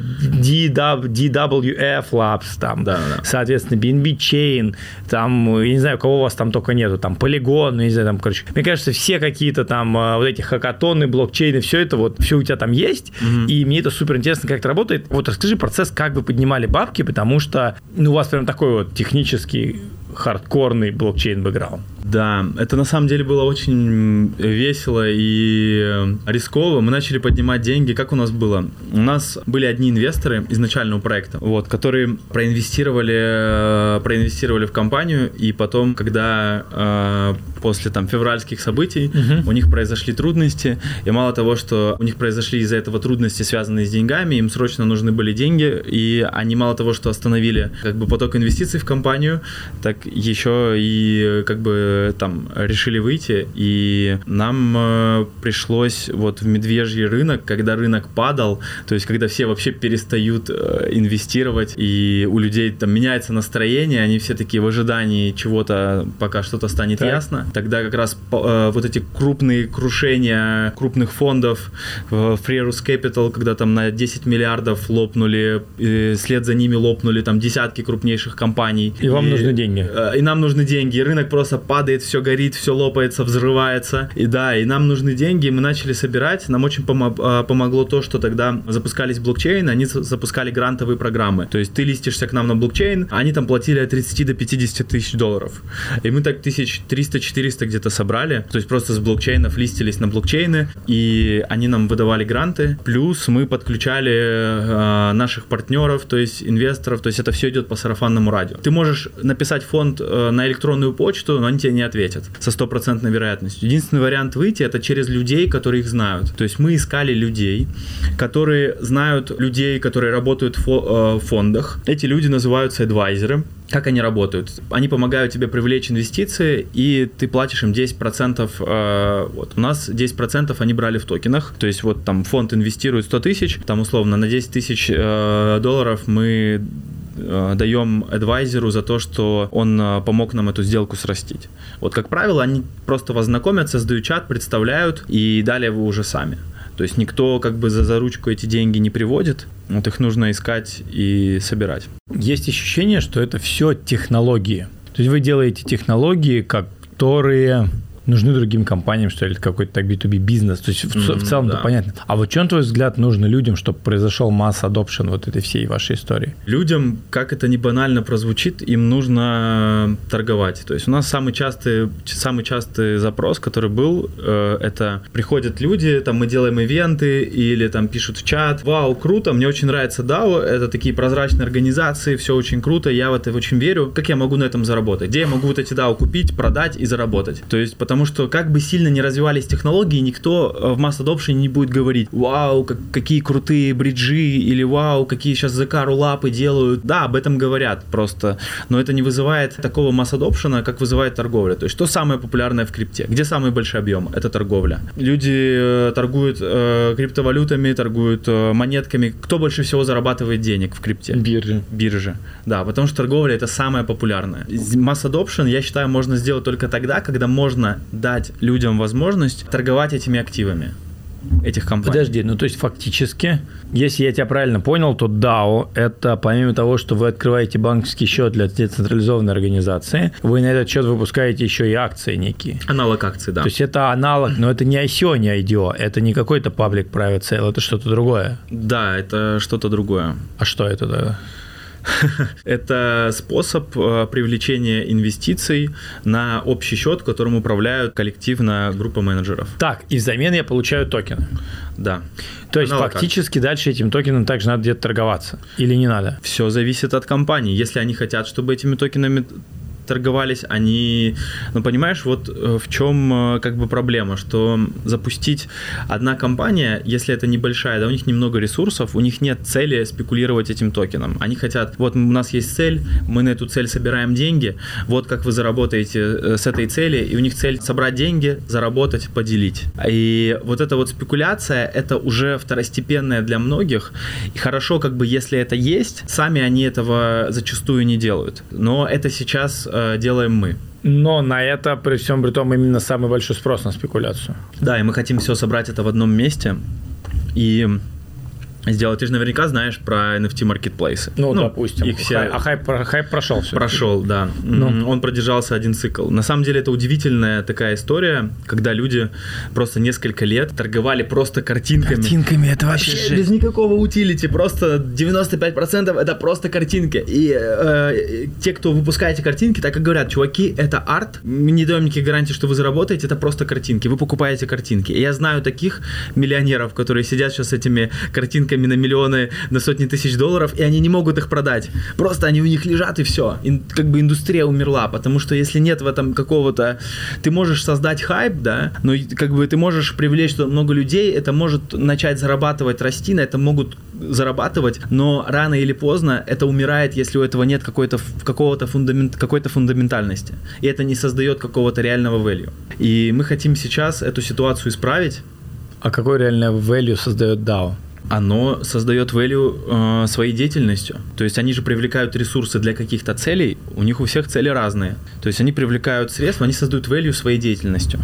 DWF Labs, там, Да, да. соответственно, BNB Chain, там, я не знаю, кого у вас там только нету, там, Polygon, не знаю, там, короче, мне кажется, все какие-то там а, вот эти хакатоны, блокчейны, все это вот, все у тебя там есть, и мне это супер интересно, как это работает. Вот расскажи процесс, как вы поднимали бабки, потому что, ну, у вас прям такой вот технический хардкорный блокчейн-бэкграунд. Да, это на самом деле было очень весело и э, рисково. Мы начали поднимать деньги. Как у нас было? У нас были одни инвесторы изначального проекта, вот, которые проинвестировали, э, проинвестировали в компанию, и потом, когда э, после там февральских событий Мгм. у них произошли трудности, и мало того, что у них произошли из-за этого трудности, связанные с деньгами, им срочно нужны были деньги, и они мало того, что остановили как бы поток инвестиций в компанию, так еще и как бы там решили выйти, и нам э, пришлось вот в медвежий рынок, когда рынок падал, то есть когда все вообще перестают э, инвестировать, и у людей там меняется настроение, они все такие в ожидании чего-то, пока что-то станет Так. ясно, тогда как раз э, вот эти крупные крушения крупных фондов, Freerus Capital, когда там на 10 миллиардов лопнули, и след за ними лопнули там десятки крупнейших компаний. И вам нужны деньги. И нам нужны деньги. И рынок просто падает, все горит, все лопается, взрывается. И да, и нам нужны деньги. Мы начали собирать. Нам очень помо- э, помогло то, что тогда запускались блокчейны, они за- запускали грантовые программы. То есть ты листишься к нам на блокчейн, а они там платили от 30 до 50 тысяч долларов. И мы так тысяч 300-400 где-то собрали. То есть просто с блокчейнов листились на блокчейны, и они нам выдавали гранты. Плюс мы подключали э, наших партнеров, то есть инвесторов. То есть это все идет по сарафанному радио. Ты можешь написать фонд э, на электронную почту, но они тебе не ответят со стопроцентной вероятностью. Единственный вариант выйти это через людей, которые их знают. То есть мы искали людей, которые знают людей, которые работают э, в фондах. Эти люди называются адвайзеры. Как они работают? Они помогают тебе привлечь инвестиции, и ты платишь им 10%. э, вот. У нас 10% они брали в токенах. То есть вот там фонд инвестирует 100 тысяч, там условно на 10 тысяч э, долларов мы даем адвайзеру за то, что он э, помог нам эту сделку срастить. Вот, как правило, они просто вас знакомят, создают чат, представляют, и далее вы уже сами. То есть никто как бы за, за ручку эти деньги не приводит, вот их нужно искать и собирать. Есть ощущение, что это все технологии. То есть вы делаете технологии, которые нужны другим компаниям, что ли, какой-то так B2B бизнес. То есть в, ц- в целом-то да. понятно. А вот что, на твой взгляд, нужно людям, чтобы произошел масс adoption вот этой всей вашей истории? Людям, как это не банально прозвучит, им нужно торговать. То есть у нас самый частый, самый частый запрос, который был, э, это приходят люди, там мы делаем ивенты или там пишут в чат, вау, круто, мне очень нравится DAO, это такие прозрачные организации, все очень круто, я в это очень верю. Как я могу на этом заработать? Где я могу вот эти DAO купить, продать и заработать? То есть потому что как бы сильно не развивались технологии, никто э, в масс adoption не будет говорить, вау, как- какие крутые бриджи или вау, какие сейчас ЗК рулапы делают. Да, об этом говорят просто, но это не вызывает такого масс adoption, как вызывает торговля. То есть что самое популярное в крипте? Где самый большой объем? Это торговля. Люди э, торгуют э, криптовалютами, торгуют э, монетками. Кто больше всего зарабатывает денег в крипте? Биржи. бирже. Да, потому что торговля это самое популярное. Масс adoption, я считаю, можно сделать только тогда, когда можно дать людям возможность торговать этими активами этих компаний. Подожди, ну то есть фактически, если я тебя правильно понял, то DAO – это помимо того, что вы открываете банковский счет для децентрализованной организации, вы на этот счет выпускаете еще и акции некие. Аналог акций, да. То есть это аналог, но это не ICO, не IDO, это не какой-то public private sale, это что-то другое. Да, это что-то другое. А что это тогда? Это способ э, привлечения инвестиций на общий счет, которым управляют коллективно группа менеджеров. Так, и взамен я получаю токены. Да. То есть Аналог фактически дальше этим токеном также надо где-то торговаться. Или не надо? Все зависит от компании. Если они хотят, чтобы этими токенами торговались, они, ну понимаешь, вот э, в чем э, как бы проблема, что запустить одна компания, если это небольшая, да, у них немного ресурсов, у них нет цели спекулировать этим токеном. Они хотят, вот у нас есть цель, мы на эту цель собираем деньги, вот как вы заработаете э, с этой цели, и у них цель собрать деньги, заработать, поделить. И вот эта вот спекуляция, это уже второстепенная для многих, и хорошо, как бы, если это есть, сами они этого зачастую не делают. Но это сейчас э, делаем мы. Но на это, при всем при том, именно самый большой спрос на спекуляцию. Да, и мы хотим все собрать это в одном месте. И сделать. Ты же наверняка знаешь про NFT маркетплейсы. Ну, ну, допустим. Их все... А хайп, хайп прошел все. Прошел, да. Ну. Он продержался один цикл. На самом деле это удивительная такая история, когда люди просто несколько лет торговали просто картинками. Картинками, это вообще, вообще Без никакого утилити, просто 95% это просто картинки. И э, те, кто выпускает эти картинки, так и говорят, чуваки, это арт, мы не даем никаких гарантий, что вы заработаете, это просто картинки, вы покупаете картинки. И я знаю таких миллионеров, которые сидят сейчас с этими картинками картинками на миллионы, на сотни тысяч долларов, и они не могут их продать. Просто они у них лежат и все. И, как бы индустрия умерла, потому что если нет в этом какого-то... Ты можешь создать хайп, да, но как бы ты можешь привлечь много людей, это может начать зарабатывать, расти, на это могут зарабатывать, но рано или поздно это умирает, если у этого нет какой-то, какого-то фундамент, какой-то фундаментальности. И это не создает какого-то реального value. И мы хотим сейчас эту ситуацию исправить. А какой реальный value создает DAO? Оно создает value э, своей деятельностью. То есть они же привлекают ресурсы для каких-то целей, у них у всех цели разные. То есть они привлекают средства, они создают value своей деятельностью.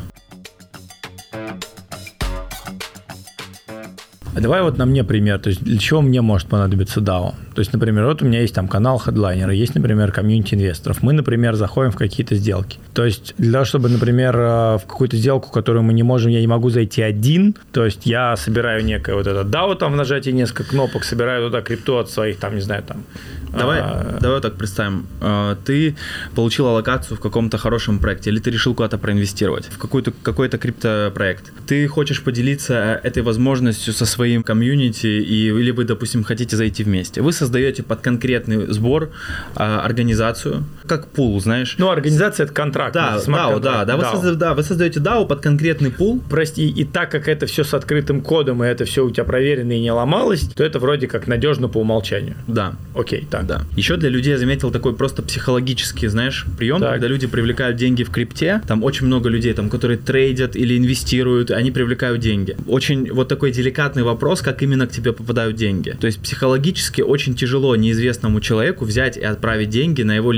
Давай вот на мне пример, то есть для чего мне может понадобиться DAO? То есть, например, вот у меня есть там канал хедлайнера, есть, например, комьюнити инвесторов. Мы, например, заходим в какие-то сделки. То есть для того, чтобы, например, э, в какую-то сделку, которую мы не можем, я не могу зайти один, то есть я собираю некое вот это DAO, там в нажатии несколько кнопок, собираю туда крипту от своих, там, не знаю, там, Давай, а... давай так представим. А, ты получил аллокацию в каком-то хорошем проекте, или ты решил куда-то проинвестировать, в какой-то, какой-то криптопроект. Ты хочешь поделиться этой возможностью со своим комьюнити, и, или вы, допустим, хотите зайти вместе. Вы создаете под конкретный сбор а, организацию, как пул, знаешь. Ну, организация – это контракт. Да, DAO, да, да, вы, созда- да, вы создаете DAO под конкретный пул. Прости, и так как это все с открытым кодом, и это все у тебя проверено и не ломалось, то это вроде как надежно по умолчанию. Да. Окей, так. Да. Еще для людей я заметил такой просто психологический, знаешь, прием, так. когда люди привлекают деньги в крипте. Там очень много людей, там, которые трейдят или инвестируют, они привлекают деньги. Очень вот такой деликатный вопрос, как именно к тебе попадают деньги. То есть психологически очень тяжело неизвестному человеку взять и отправить деньги на его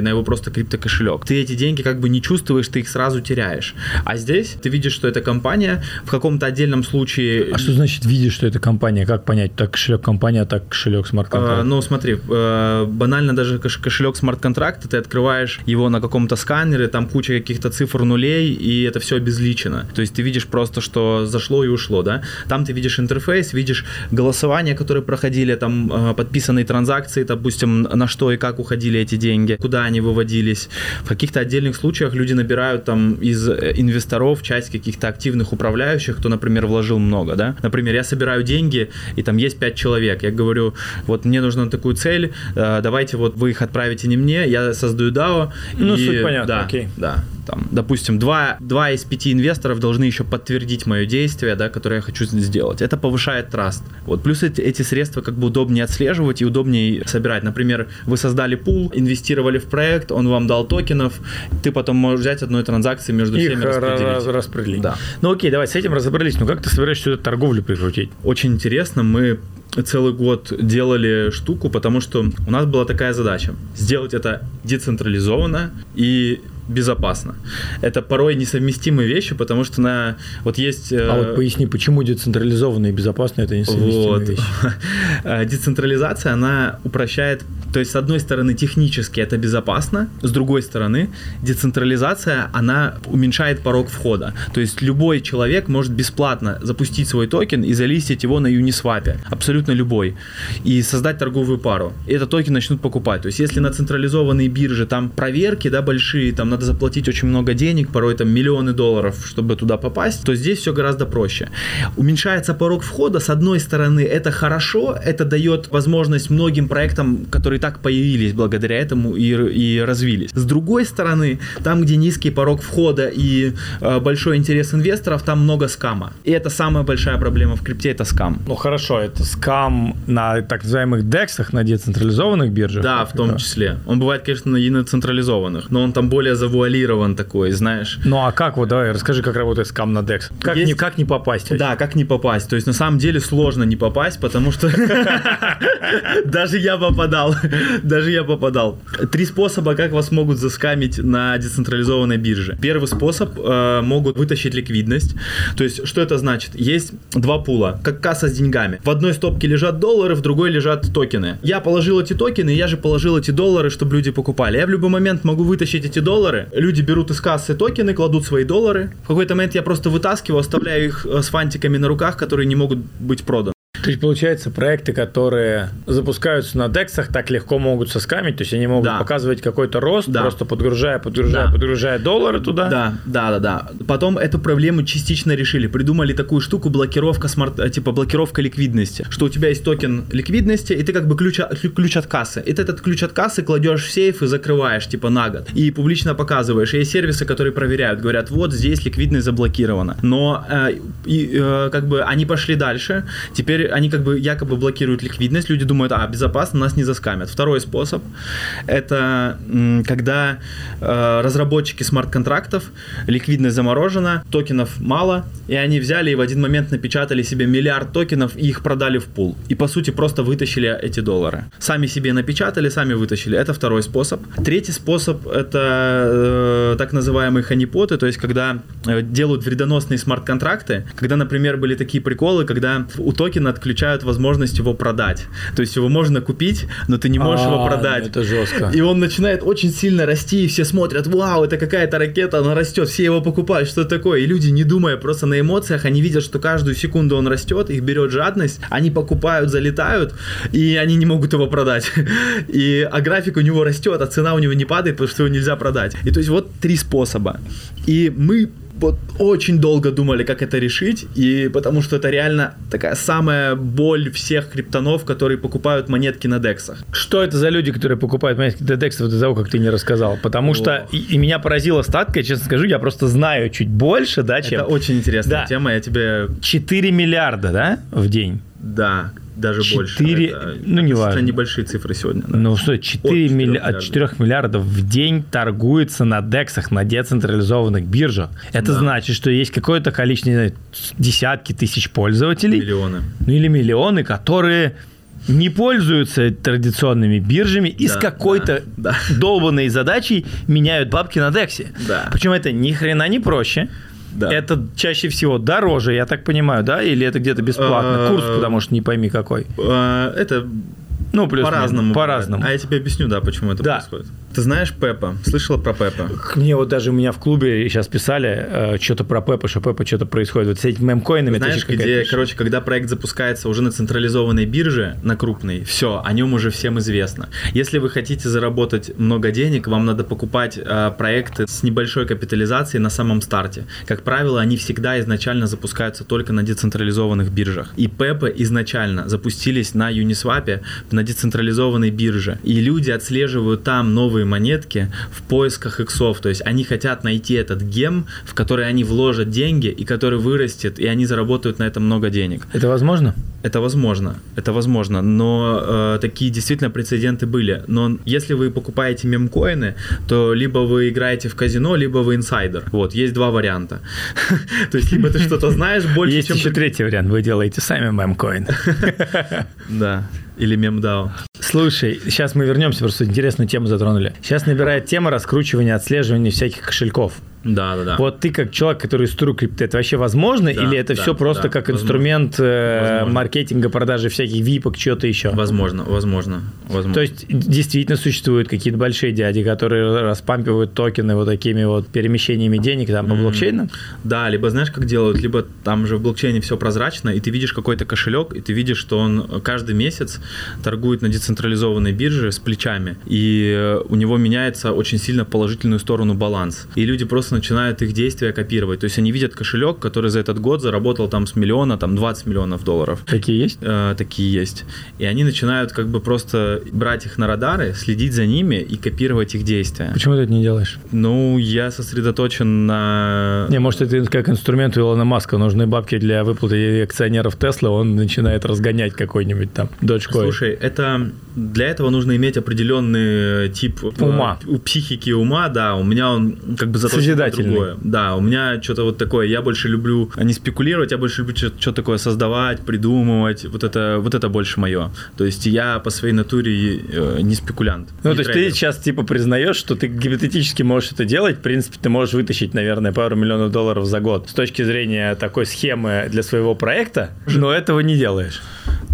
на его просто криптокошелек. Ты эти деньги как бы не чувствуешь, ты их сразу теряешь. А здесь ты видишь, что это компания в каком-то отдельном случае... А что значит видишь, что это компания? Как понять, так кошелек компания, так кошелек смарт-контракт? А, ну смотри, э, банально даже кошелек смарт-контракта, ты открываешь его на каком-то сканере, там куча каких-то цифр нулей, и это все обезличено. То есть ты видишь просто, что зашло и ушло, да? Там ты видишь интерфейс, видишь голосования, которые проходили, там э, подписанные транзакции, допустим, на что и как уходили эти деньги, куда они выводились. В каких-то отдельных случаях люди набирают там из э, инвесторов часть каких-то активных управляющих, кто, например, вложил много, да. Например, я собираю деньги, и там есть 5 человек. Я говорю, вот мне нужна такую цель, э, давайте вот вы их отправите не мне, я создаю DAO. Ну, и, суть понятна, да, окей. Да, там, допустим, два, два из пяти инвесторов должны еще подтвердить мое действие, да, которое я хочу сделать. Это повышает траст. Вот. Плюс эти, эти средства как бы удобнее отслеживать и удобнее собирать. Например, вы создали пул, инвестировали в проект, он вам дал токенов, ты потом можешь взять одной транзакции между Их всеми распределить. распределить. Да. Ну окей, давай, с этим разобрались. Ну как ты собираешься эту торговлю прикрутить? Очень интересно. Мы целый год делали штуку, потому что у нас была такая задача. Сделать это децентрализованно и безопасно. Это порой несовместимые вещи, потому что на вот есть. Э, а вот поясни, почему децентрализованно и безопасно это несовместимые вот. вещи? Э, децентрализация она упрощает, то есть с одной стороны технически это безопасно, с другой стороны децентрализация она уменьшает порог входа. То есть любой человек может бесплатно запустить свой токен и залистить его на Uniswap, абсолютно любой, и создать торговую пару. И этот токен начнут покупать. То есть если на централизованные биржи там проверки, да, большие, там надо заплатить очень много денег, порой там миллионы долларов, чтобы туда попасть, то здесь все гораздо проще. Уменьшается порог входа, с одной стороны, это хорошо, это дает возможность многим проектам, которые так появились благодаря этому и, и развились. С другой стороны, там, где низкий порог входа и э, большой интерес инвесторов, там много скама. И это самая большая проблема в крипте, это скам. Ну хорошо, это скам на так называемых дексах, на децентрализованных биржах? Да, в том да. числе. Он бывает, конечно, и на централизованных, но он там более завуалирован такой, знаешь. Ну а как вот, давай, расскажи, как работает скам на DEX. Как, Есть... не, как не попасть? Да, как не попасть. То есть на самом деле сложно не попасть, потому что даже я попадал. Даже я попадал. Три способа, как вас могут заскамить на децентрализованной бирже. Первый способ э, могут вытащить ликвидность. То есть что это значит? Есть два пула, как касса с деньгами. В одной стопке лежат доллары, в другой лежат токены. Я положил эти токены, я же положил эти доллары, чтобы люди покупали. Я в любой момент могу вытащить эти доллары. Люди берут из кассы токены, кладут свои доллары. В какой-то момент я просто вытаскиваю, оставляю их э, с фантиками на руках, которые не могут быть проданы. То есть, получается, проекты, которые запускаются на DEX ах, так легко могут соскамить, то есть они могут да. показывать какой-то рост, да. просто подгружая, подгружая, да. подгружая доллары туда. Да, да, да, да. Потом эту проблему частично решили. Придумали такую штуку, блокировка смарт, э, типа блокировка ликвидности, что у тебя есть токен ликвидности, и ты как бы ключ, ключ от кассы. И ты этот ключ от кассы кладешь в сейф и закрываешь, типа, на год. И публично показываешь. И есть сервисы, которые проверяют, говорят, вот здесь ликвидность заблокирована. Но э, и, э, как бы они пошли дальше. Теперь они как бы якобы блокируют ликвидность, люди думают, а, безопасно, нас не заскамят. Второй способ – это когда э, разработчики смарт-контрактов, ликвидность заморожена, токенов мало, и они взяли и в один момент напечатали себе миллиард токенов и их продали в пул. И, по сути, просто вытащили эти доллары. Сами себе напечатали, сами вытащили. Это второй способ. Третий способ – это э, так называемые ханипоты, то есть когда э, делают вредоносные смарт-контракты, когда, например, были такие приколы, когда у токена отключают возможность его продать. То есть его можно купить, но ты не можешь его а, продать. Это жестко. И он начинает очень сильно расти, и все смотрят, вау, это какая-то ракета, она растет, все его покупают, что такое? И люди, не думая просто на эмоциях, они видят, что каждую секунду он растет, их берет жадность, они покупают, залетают, и они не могут его продать. И, а график у него растет, а цена у него не падает, потому что его нельзя продать. И то есть вот три способа. И мы вот очень долго думали, как это решить, и потому что это реально такая самая боль всех криптонов, которые покупают монетки на дексах. Что это за люди, которые покупают монетки на дексах до того, как ты не рассказал? Потому О. что и, и меня поразила статка, я честно скажу, я просто знаю чуть больше, да, чем... Это очень интересная да. тема, я тебе... 4 миллиарда, да, в день? Да, даже 4, больше. Это, ну, не важно. небольшие цифры сегодня. Да. Ну, что, 4 от, милли... от 4 миллиардов в день торгуется на дексах, на децентрализованных биржах. Это да. значит, что есть какое-то количество, не знаю, десятки тысяч пользователей. Миллионы. Ну, или миллионы, которые не пользуются традиционными биржами и да, с какой-то да, да. долбанной задачей меняют бабки на Дексе. Да. Причем это ни хрена не проще. Да. Это чаще всего дороже, я так понимаю, да? Или это где-то бесплатно? Курс, потому что не пойми какой. Это ну, плюс по-разному. По-разному. А я тебе объясню, да, почему это да. происходит. Ты знаешь Пепа? Слышала про Пепа? Мне вот даже у меня в клубе сейчас писали э, что-то про Пепа, что Пепа что-то происходит. Вот с этими мемкоинами. Знаешь, где, короче, когда проект запускается уже на централизованной бирже, на крупной, все, о нем уже всем известно. Если вы хотите заработать много денег, вам надо покупать э, проекты с небольшой капитализацией на самом старте. Как правило, они всегда изначально запускаются только на децентрализованных биржах. И Пепа изначально запустились на Uniswap, на децентрализованной бирже. И люди отслеживают там новые новые монетки в поисках иксов. То есть они хотят найти этот гем, в который они вложат деньги и который вырастет, и они заработают на этом много денег. Это возможно? Это возможно, это возможно, но э, такие действительно прецеденты были. Но если вы покупаете мемкоины, то либо вы играете в казино, либо вы инсайдер. Вот, есть два варианта. То есть, либо ты что-то знаешь больше, Есть еще третий вариант, вы делаете сами мемкоин. Да. Или мемдау. Слушай, сейчас мы вернемся, просто интересную тему затронули. Сейчас набирает тема раскручивания, отслеживания всяких кошельков. Да, да, да. Вот ты как человек, который тру крипты, это вообще возможно? Да, или это да, все просто да, как возможно. инструмент э, Возможно. маркетинга, продажи всяких випок, чего-то еще? Возможно, возможно, возможно. То есть действительно существуют какие-то большие дяди, которые распампивают токены вот такими вот перемещениями денег там по Мгм. блокчейнам? Да, либо знаешь, как делают, либо там же в блокчейне все прозрачно, и ты видишь какой-то кошелек, и ты видишь, что он каждый месяц торгует на децентрализованной бирже с плечами, и э, у него меняется очень сильно положительную сторону баланс. И люди просто начинают их действия копировать. То есть они видят кошелек, который за этот год заработал там с миллиона, там 20 миллионов долларов. Такие есть? Э, такие есть. И они начинают как бы просто брать их на радары, следить за ними и копировать их действия. Почему ты это не делаешь? Ну, я сосредоточен на... Не, может, это как инструмент у Илона Маска. Нужны бабки для выплаты акционеров Теслы, он начинает разгонять какой-нибудь там Dogecoin. Слушай, это для этого нужно иметь определенный тип э, Ума. у психики ума, да. У меня он как бы заточен Созидательный. другое. Да, у меня что-то вот такое. Я больше люблю не спекулировать, я больше люблю что-то такое создавать, придумывать. Вот это, вот это больше мое. То есть я по своей натуре э, не спекулянт. Ну, не то есть трейдер. ты сейчас типа признаешь, что ты гипотетически можешь это делать. В принципе, ты можешь вытащить, наверное, пару миллионов долларов за год с точки зрения такой схемы для своего проекта, но этого не делаешь.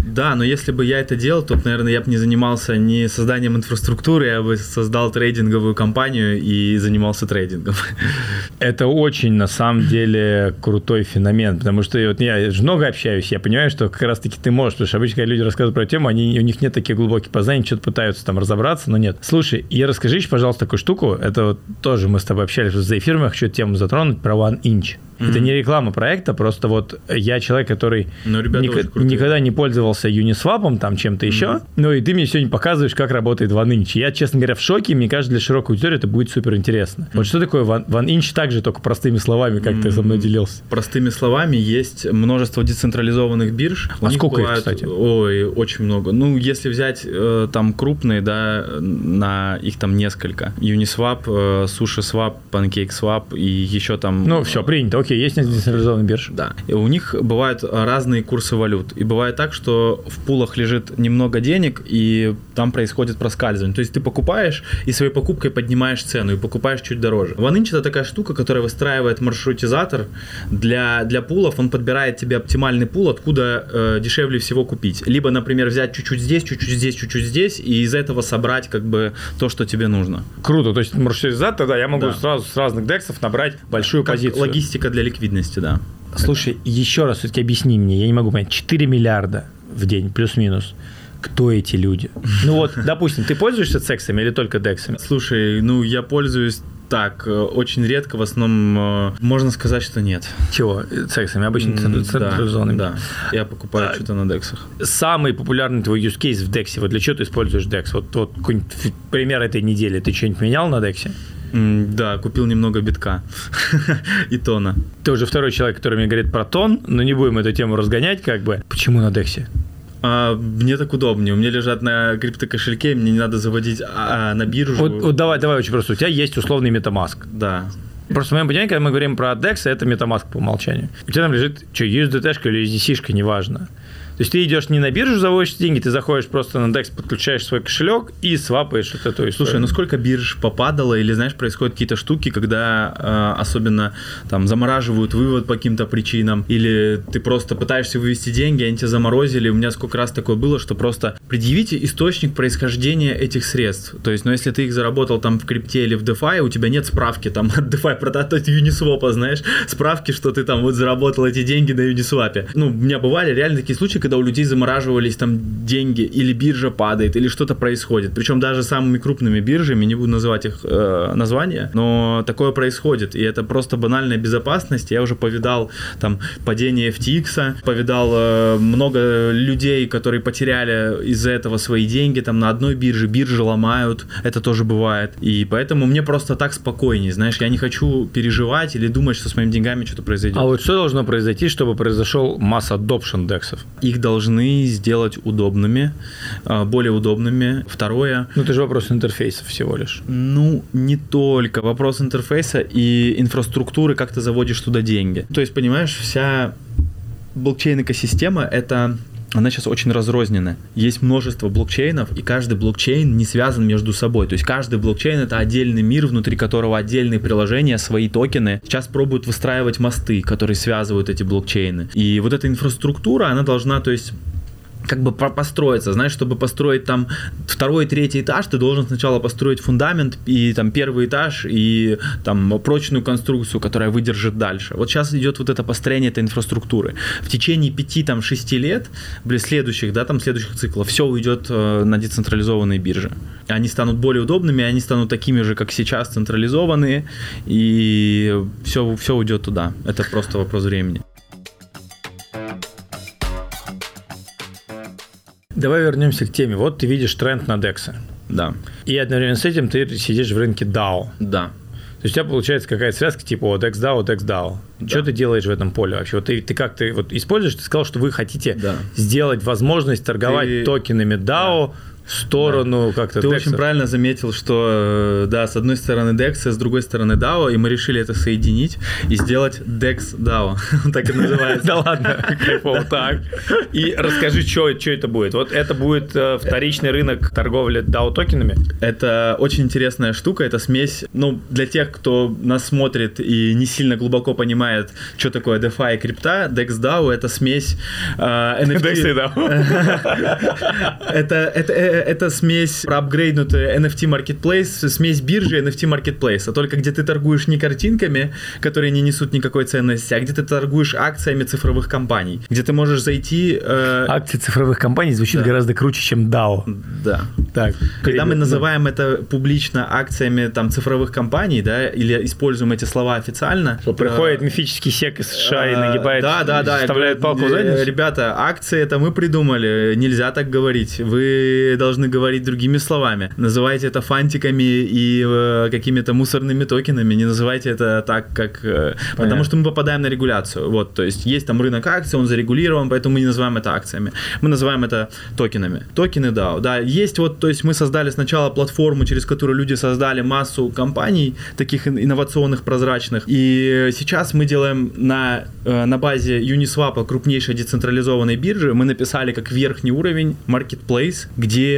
Да, но если бы я это делал, то, наверное, я бы не занимался не созданием инфраструктуры, я бы создал трейдинговую компанию и занимался трейдингом. Это очень, на самом деле, крутой феномен, потому что вот я же много общаюсь, я понимаю, что как раз-таки ты можешь, потому что обычно, когда люди рассказывают про тему, они, у них нет таких глубоких познаний, что-то пытаются там разобраться, но нет. Слушай, и расскажи еще, пожалуйста, такую штуку, это вот тоже мы с тобой общались за эфиром, я хочу эту тему затронуть, про One Inch. Это не реклама проекта, просто вот я человек, который Ну, ребята ник- никогда не пользовался Uniswap, там чем-то еще, ну и ты мне сегодня показываешь, как работает OneInch. Я, честно говоря, в шоке, мне кажется, для широкой аудитории это будет супер интересно. Вот что такое One- OneInch также, только простыми словами, как ты со мной делился. Простыми словами, есть множество децентрализованных бирж. А сколько их, кстати? Ой, очень много. Ну, если взять э, там крупные, да, на их там несколько. Uniswap, э, SushiSwap, PancakeSwap и еще там... Ну, все, принято. Окей, есть децентрализованная биржа. Да. И у них бывают разные курсы валют. И бывает так, что в пулах лежит немного денег, и там происходит проскальзывание. То есть ты покупаешь, и своей покупкой поднимаешь цену, и покупаешь чуть дороже. OneInch это такая штука, которая выстраивает маршрутизатор для, для пулов. Он подбирает тебе оптимальный пул, откуда э, дешевле всего купить. Либо, например, взять чуть-чуть здесь, чуть-чуть здесь, чуть-чуть здесь, и из этого собрать как бы то, что тебе нужно. Круто. То есть маршрутизатор, да, я могу Да. сразу с разных дексов набрать большую Как позицию. логистика для ликвидности, да. Слушай, еще раз все-таки объясни мне, я не могу понять, 4 миллиарда в день, плюс-минус. Кто эти люди? Ну вот, допустим, ты пользуешься сексами или только дексами? Слушай, ну я пользуюсь так, э, очень редко, в основном э, можно сказать, что нет. Чего? Сексами, обычно М, Да, централизованными. да. Я покупаю А, что-то на дексах. Самый популярный твой use case в Дексе, вот для чего ты используешь Декс? Вот, вот пример этой недели, ты что-нибудь менял на Дексе? Да, купил немного битка и тона. Ты уже второй человек, который мне говорит про тон, но не будем эту тему разгонять, как бы. Почему на Дексе? А, мне так удобнее. У меня лежат на криптокошельке, мне не надо заводить а, на биржу. Вот, вот давай, давай очень просто. У тебя есть условный MetaMask. Да. Просто в моем понимании, когда мы говорим про DEX, это MetaMask по умолчанию. У тебя там лежит, что, USDT или USDC, неважно. То есть ты идешь не на биржу, заводишь деньги, ты заходишь просто на DEX, подключаешь свой кошелек и свапаешь вот эту историю. Слушай, ну сколько бирж попадало, или, знаешь, происходят какие-то штуки, когда э, особенно там замораживают вывод по каким-то причинам, или ты просто пытаешься вывести деньги, они тебя заморозили. У меня сколько раз такое было, что просто предъявите источник происхождения этих средств. То есть, ну, если ты их заработал там в крипте или в DeFi, у тебя нет справки там от DeFi продать от Uniswap, знаешь, справки, что ты там вот заработал эти деньги на Uniswap. Ну, у меня бывали реально такие случаи, когда у людей замораживались там деньги, или биржа падает, или что-то происходит. Причем даже самыми крупными биржами, не буду называть их э, названия, но такое происходит. И это просто банальная безопасность. Я уже повидал там падение FTX, повидал э, много людей, которые потеряли из-за этого свои деньги там на одной бирже, биржи ломают, это тоже бывает. И поэтому мне просто так спокойнее, знаешь, я не хочу переживать или думать, что с моими деньгами что-то произойдет. А вот что должно произойти, чтобы произошел масс adoption дексов? Их должны сделать удобными, а, более удобными. Второе, Ну, это же вопрос интерфейса всего лишь. ну, не только вопрос интерфейса и инфраструктуры, как ты заводишь туда деньги. То есть, понимаешь, вся блокчейн-экосистема — это она сейчас очень разрознена. Есть множество блокчейнов, и каждый блокчейн не связан между собой. То есть каждый блокчейн это отдельный мир, внутри которого отдельные приложения, свои токены. Сейчас пробуют выстраивать мосты, которые связывают эти блокчейны. И вот эта инфраструктура, она должна, то есть как бы построиться, знаешь, чтобы построить там второй, третий этаж, ты должен сначала построить фундамент и там первый этаж и там прочную конструкцию, которая выдержит дальше. Вот сейчас идет вот это построение этой инфраструктуры. В течение пяти там шести лет, блин, следующих, да, там следующих циклов, все уйдет э, на децентрализованные биржи. Они станут более удобными, они станут такими же, как сейчас, централизованные, и все, все уйдет туда. Это просто вопрос времени. Давай вернемся к теме. Вот ты видишь тренд на DEX. Да. И одновременно с этим ты сидишь в рынке DAO. Да. То есть у тебя получается какая-то связка типа вот DEX-DAO, DEX-DAO. Да. Что ты делаешь в этом поле вообще? Вот ты, ты как ты вот используешь? Ты сказал, что вы хотите да. сделать возможность торговать ты... токенами DAO. Да сторону да. как-то Ты DEX. очень правильно заметил, что э, да, с одной стороны DEX, с другой стороны DAO, и мы решили это соединить и сделать DEX DAO. так и называется. Да ладно, кайфово. Так. И расскажи, что это будет. Вот это будет э, вторичный рынок торговли DAO токенами? Это очень интересная штука, это смесь, ну, для тех, кто нас смотрит и не сильно глубоко понимает, что такое DeFi и крипта, DEX DAO это смесь э, NFT. DEX DAO. это, это, смесь проапгрейднутая NFT Marketplace, смесь биржи NFT Marketplace, а только где ты торгуешь не картинками, которые не несут никакой ценности, а где ты торгуешь акциями цифровых компаний, где ты можешь зайти... Э... Акции цифровых компаний звучит да. гораздо круче, чем DAO. Да. Так. Когда мы называем да. это публично акциями там цифровых компаний, да, или используем эти слова официально... Что приходит э... мифический сек из США э... и нагибает, да, да, да, вставляет палку в задницу? Ребята, акции это мы придумали, нельзя так говорить. Вы должны должны говорить другими словами. Называйте это фантиками и э, какими-то мусорными токенами, не называйте это так, как... Э, потому что мы попадаем на регуляцию. Вот, то есть есть там рынок акций, он зарегулирован, поэтому мы не называем это акциями. Мы называем это токенами. Токены DAO. Да, есть вот, то есть мы создали сначала платформу, через которую люди создали массу компаний, таких инновационных, прозрачных. И сейчас мы делаем на, э, на базе Uniswap, крупнейшей децентрализованной биржи, мы написали как верхний уровень marketplace, где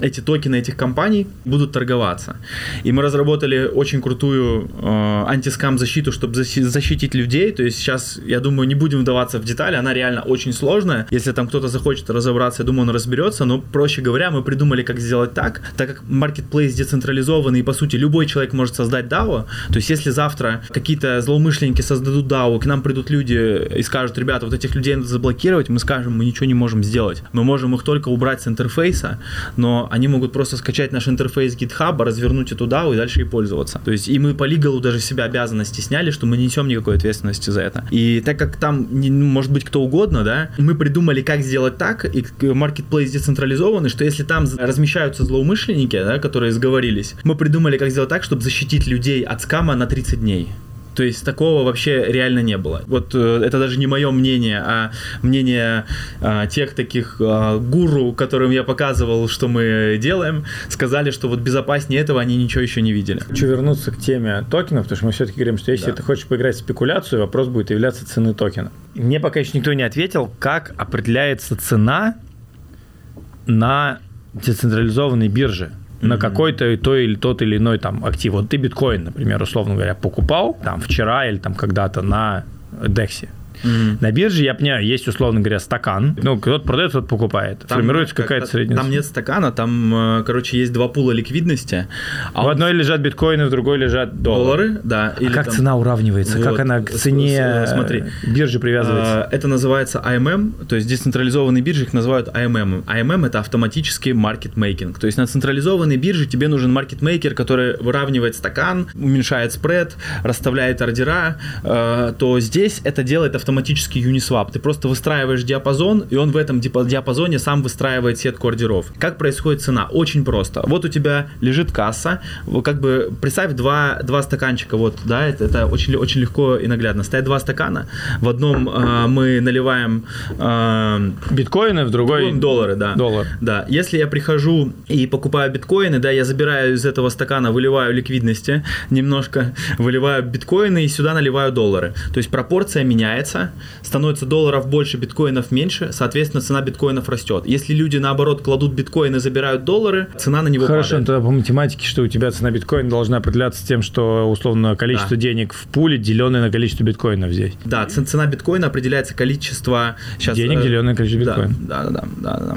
эти токены этих компаний будут торговаться. И мы разработали очень крутую э, антискам защиту, чтобы защитить людей. То есть сейчас, я думаю, не будем вдаваться в детали, она реально очень сложная. Если там кто-то захочет разобраться, я думаю, он разберется. Но, проще говоря, мы придумали, как сделать так, так как marketplace децентрализованный, и, по сути, любой человек может создать DAO. То есть, если завтра какие-то злоумышленники создадут DAO, к нам придут люди и скажут, ребята, вот этих людей надо заблокировать, мы скажем, мы ничего не можем сделать. Мы можем их только убрать с интерфейса, но они могут просто скачать наш интерфейс GitHub, развернуть это туда и дальше и пользоваться. То есть и мы по лигалу даже себя обязанности сняли, что мы не несем никакой ответственности за это. И так как там ну, может быть кто угодно, да, мы придумали, как сделать так, и marketplace децентрализованный, что если там размещаются злоумышленники, да, которые сговорились, мы придумали, как сделать так, чтобы защитить людей от скама на 30 дней. То есть такого вообще реально не было. Вот э, это даже не мое мнение, а мнение а, тех таких а, гуру, которым я показывал, что мы делаем, сказали, что вот безопаснее этого они ничего еще не видели. Хочу вернуться к теме токенов, потому что мы все-таки говорим, что если да. ты хочешь поиграть в спекуляцию, вопрос будет являться цены токена. Мне пока еще никто не ответил, как определяется цена на децентрализованной бирже на какой-то той или тот или иной там актив. Вот ты биткоин, например, условно говоря, покупал там вчера или там когда-то на Дексе. Mm-hmm. На бирже, я понимаю, есть, условно говоря, стакан. Ну, кто-то продает, кто-то покупает. Там, Формируется какая-то средняя... Там нет стакана, там, э, короче, есть два пула ликвидности. А в одной лежат биткоины, в другой лежат доллары. Доллары, да. А как там... цена уравнивается? Вот. Как она к цене Смотри. биржи привязывается? Это называется AMM, то есть децентрализованные биржи их называют AMM. AMM — это автоматический маркетмейкинг. То есть на централизованной бирже тебе нужен маркетмейкер, который выравнивает стакан, уменьшает спред, расставляет ордера, э, то здесь это делает автоматически автоматический Uniswap. Ты просто выстраиваешь диапазон, и он в этом диапазоне сам выстраивает сетку ордеров. Как происходит цена? Очень просто. Вот у тебя лежит касса, как бы представь два, два стаканчика, вот, да, это, это очень, очень легко и наглядно. Стоят два стакана, в одном э, мы наливаем э, биткоины, в другой доллары, да. Доллар. Да. Если я прихожу и покупаю биткоины, да, я забираю из этого стакана, выливаю ликвидности немножко, выливаю биткоины и сюда наливаю доллары. То есть пропорция меняется, становится долларов больше, биткоинов меньше, соответственно, цена биткоинов растет. Если люди, наоборот, кладут биткоины, забирают доллары, цена на него Хорошо, падает. тогда по математике, что у тебя цена биткоина должна определяться тем, что условно количество Да. денег в пуле, деленное на количество биткоинов здесь. Да, цена биткоина определяется количество... Сейчас, Денег, деленное на количество да, биткоина. да, да, да, да,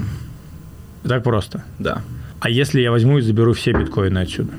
да, Так просто. да. А если я возьму и заберу все биткоины отсюда?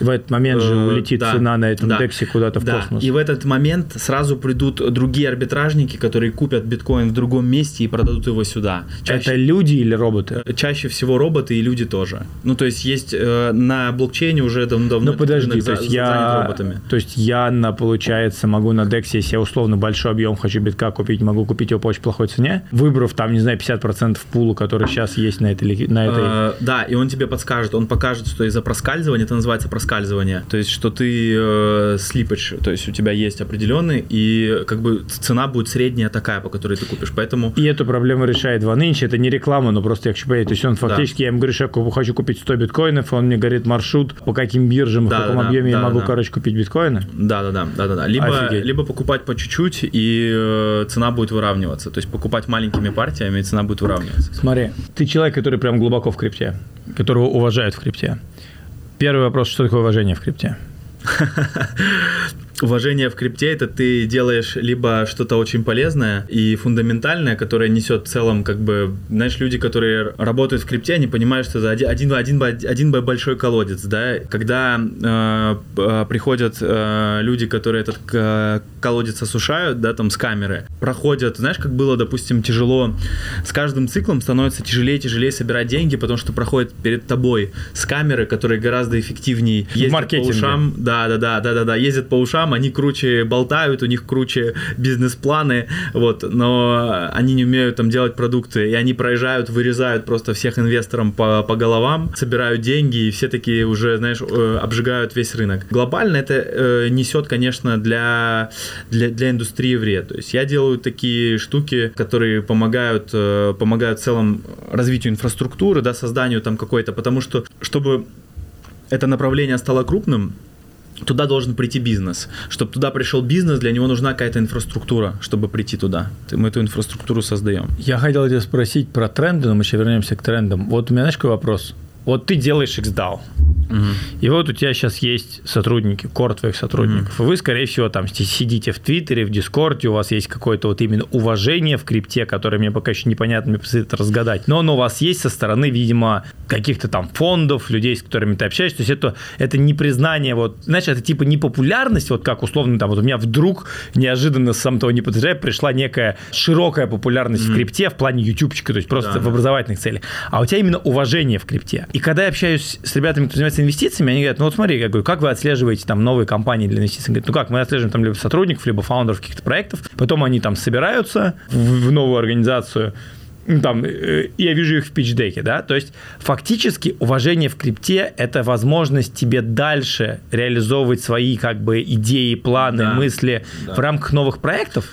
В этот момент же Э, улетит да, цена на этом да, дексе куда-то в да. космос. И в этот момент сразу придут другие арбитражники, которые купят биткоин в другом месте и продадут его сюда. Это люди или роботы? Э, чаще всего роботы и люди тоже. Ну, то есть есть э, на блокчейне уже дав- давно Ну подожди, то за- есть занят я, роботами. то есть я на получается могу на дексе, если я условно большой объем хочу битка купить, могу купить его по очень плохой цене, выбрав там не знаю 50% пулу, который сейчас есть на этой на этой. Э, да, и он тебе подскажет, он покажет, что из-за проскальзывания, это называется проскальзывание, то есть что ты э, слипач, то есть у тебя есть определенный, и как бы цена будет средняя такая, по которой ты купишь, поэтому... И эту проблему решает Ванынч. Это не реклама, но просто я хочу понять. То есть он фактически, я ему говорю, что я хочу купить 100 биткоинов, он мне говорит маршрут, по каким биржам, Да, в каком да, объеме я да, могу, да. короче, купить биткоины. Да, да, да, да, да, да. Либо, Офигеть. либо покупать по чуть-чуть, и э, цена будет выравниваться. То есть покупать маленькими партиями, и цена будет выравниваться. Смотри, ты человек, который прям глубоко в крипте, которого уважают в крипте. Первый вопрос, что такое уважение в крипте? Уважение в крипте это ты делаешь либо что-то очень полезное и фундаментальное, которое несет в целом, как бы, знаешь, люди, которые работают в крипте, они понимают, что это один, один, один, один большой колодец, да. Когда э, э, приходят э, люди, которые этот э, колодец осушают, да, там с камеры, проходят, знаешь, как было, допустим, тяжело, с каждым циклом становится тяжелее и тяжелее собирать деньги, потому что проходит перед тобой с камеры, которые гораздо эффективнее ездят по ушам, да, да, да, да, да, да, ездят по ушам, они круче болтают, у них круче бизнес-планы, вот, но они не умеют там делать продукты, и они проезжают, вырезают просто всех инвесторам по, по головам, собирают деньги, и все такие уже, знаешь, э, обжигают весь рынок. Глобально это э, несет, конечно, для, для, для индустрии вред. То есть я делаю такие штуки, которые помогают, э, помогают в целом развитию инфраструктуры, да, созданию там какой-то, потому что, чтобы это направление стало крупным, туда должен прийти бизнес. Чтобы туда пришел бизнес, для него нужна какая-то инфраструктура, чтобы прийти туда. Мы эту инфраструктуру создаем. Я хотел тебя спросить про тренды, но мы еще вернемся к трендам. Вот у меня, знаешь, какой вопрос? Вот ты делаешь XDAO, и вот у тебя сейчас есть сотрудники, кор твоих сотрудников. И вы, скорее всего, там си- сидите в Твиттере, в Дискорде, у вас есть какое-то вот именно уважение в крипте, которое мне пока еще непонятно, мне предстоит разгадать. Но оно у вас есть со стороны, видимо, каких-то там фондов, людей, с которыми ты общаешься. То есть это, это не признание, вот, знаешь, это типа не популярность, вот как условно там, вот у меня вдруг неожиданно, сам того не подозревая, пришла некая широкая популярность в крипте в плане ютубчика, то есть просто Да, в образовательных целях. А у тебя именно уважение в крипте. И когда я общаюсь с ребятами, кто занимается инвестициями, они говорят, ну вот смотри, я говорю, как вы отслеживаете там новые компании для инвестиций? Говорят, ну как, мы отслеживаем там либо сотрудников, либо фаундеров каких-то проектов, потом они там собираются в, в новую организацию, ну, там, э, я вижу их в пичдеке, да, то есть фактически уважение в крипте – это возможность тебе дальше реализовывать свои как бы идеи, планы, Да. мысли в рамках новых проектов,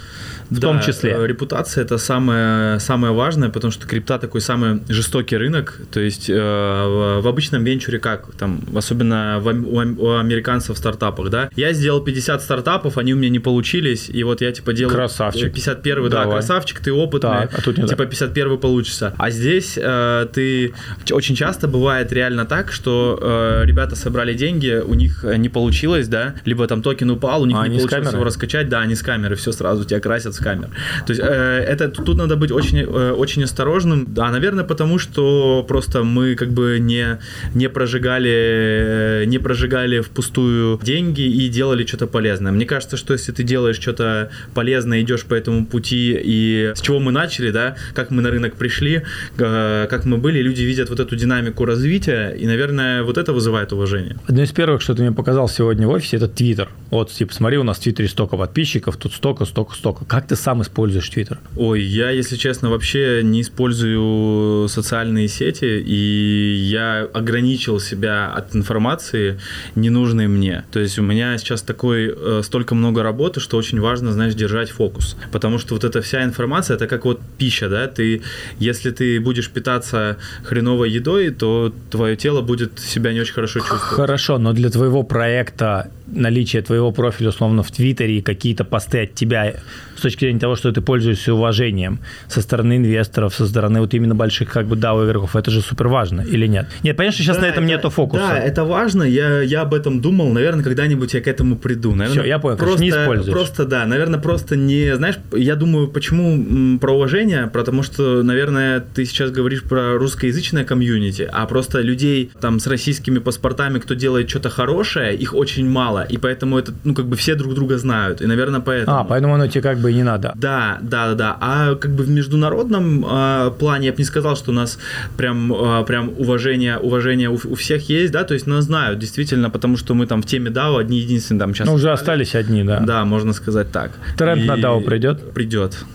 в Да, том числе. э, Репутация это самое, самое важное, потому что крипта такой самый жестокий рынок. То есть э, в, обычном венчуре как? Там, особенно в у, у американцев в стартапах, да? Я сделал 50 стартапов, они у меня не получились, и вот я типа делаю Красавчик. 51 да, красавчик, ты опытный, Так, а тут не типа 51 получится. А здесь э, ты очень часто бывает реально так, что э, ребята собрали деньги, у них не получилось, да, либо там токен упал, у них А не получилось его раскачать, да, они с камеры, все сразу тебя красят с камер. То есть э, это тут надо быть очень, э, очень осторожным. Да, наверное, потому что просто мы как бы не, не прожигали, э, не прожигали впустую деньги и делали что-то полезное. Мне кажется, что если ты делаешь что-то полезное, идешь по этому пути и с чего мы начали, да, как мы на рынок пришли, э, как мы были, люди видят вот эту динамику развития, и, наверное, вот это вызывает уважение. Одно из первых, что ты мне показал сегодня в офисе, это Твиттер. Вот, типа, смотри, у нас в Твиттере столько подписчиков, тут столько, столько, столько. Как ты сам используешь Твиттер? Ой, я, если честно, вообще не использую социальные сети, и я ограничил себя от информации, ненужной мне. То есть у меня сейчас такой э, столько много работы, что очень важно, знаешь, держать фокус. Потому что вот эта вся информация, это как вот пища, да, ты, если ты будешь питаться хреновой едой, то твое тело будет себя не очень хорошо чувствовать. Хорошо, но для твоего проекта наличие твоего профиля, условно, в Твиттере и какие-то посты от тебя с точки зрения того, что ты пользуешься уважением со стороны инвесторов, со стороны вот именно больших как бы DAO игроков, это же супер важно или нет? Нет, понятно, что сейчас Да, на этом это- нету фокуса. Да, это важно. Я, я об этом думал. Наверное, когда-нибудь я к этому приду. Наверное, Всё, я понял, Просто, не используешь. просто, да, наверное, просто не... Знаешь, я думаю, почему про уважение? Потому что, наверное, ты сейчас говоришь про русскоязычное комьюнити, а просто людей там с российскими паспортами, кто делает что-то хорошее, их очень мало. И поэтому это, ну, как бы все друг друга знают. И, наверное, поэтому... А, поэтому оно тебе как бы и не надо. Да, да, да, да. А как бы в международном э, плане я бы не сказал, что у нас прям, э, прям уважение, уважение у, у всех есть, да, то есть нас знают действительно, потому что мы там в теме DAO одни единственные там сейчас. Ну, уже остались одни, да. Да, можно сказать так. Тренд на DAO придет? Придет.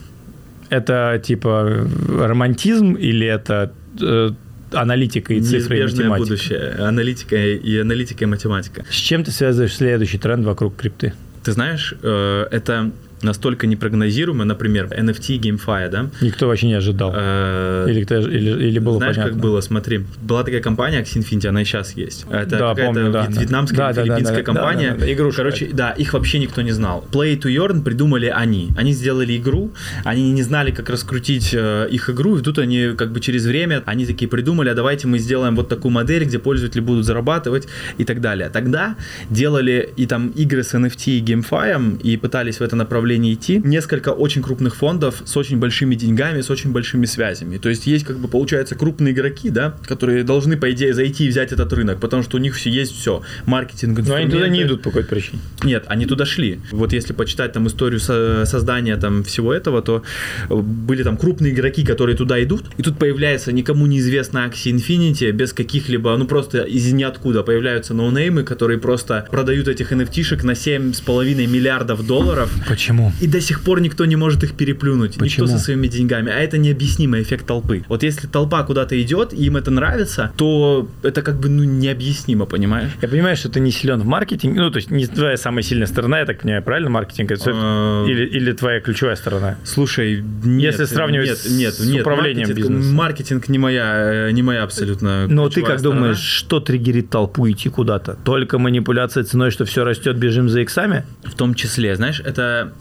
Это типа романтизм или это э, аналитика и цифры и математика? будущее. Аналитика и аналитика и математика. С чем ты связываешь следующий тренд вокруг крипты? Ты знаешь, э, это настолько непрогнозируемо, например, NFT GameFi, да? Никто вообще не ожидал. Э, Или, или, или было Знаешь, понятно? как было? Смотри, была такая компания Axie Infinity, она и сейчас есть. Это Да, какая-то да, вьет- да. вьетнамская, Да, филиппинская да, да, компания. да, да, да, игрушка. Короче, да, их вообще никто не знал. Play to Earn придумали они. Они сделали игру, они не знали, как раскрутить э, их игру, и тут они как бы через время, они такие придумали, а давайте мы сделаем вот такую модель, где пользователи будут зарабатывать и так далее. Тогда делали и там игры с NFT и GameFi, и пытались в это направление идти. Несколько очень крупных фондов с очень большими деньгами, с очень большими связями. То есть есть, как бы, получается, крупные игроки, да, которые должны, по идее, зайти и взять этот рынок, потому что у них все есть все. Маркетинг, Но они туда не идут по какой-то причине. Нет, они туда шли. Вот если почитать там историю со- создания там всего этого, то э, были там крупные игроки, которые туда идут, и тут появляется никому неизвестная Axie Infinity без каких-либо, ну просто из ниоткуда появляются ноунеймы, которые просто продают этих NFT-шек на 7,5 миллиардов долларов, Почему? И до сих пор никто не может их переплюнуть. Почему? Никто со своими деньгами. А это необъяснимый эффект толпы. Вот если толпа куда-то идет, и им это нравится, то это как бы ну, необъяснимо, понимаешь? Я понимаю, что ты не силен в маркетинге, ну, то есть не твоя самая сильная сторона, я так понимаю, правильно, маркетинг? Это А, или, или твоя ключевая сторона? Слушай, нет, Если сравнивать нет, нет, с нет, управлением маркетинг, бизнесом. Маркетинг не моя, э, не моя абсолютно. Но ты как сторона. думаешь, что триггерит толпу идти куда-то? Только манипуляция ценой, что все растет, бежим за иксами? В том числе, знаешь, это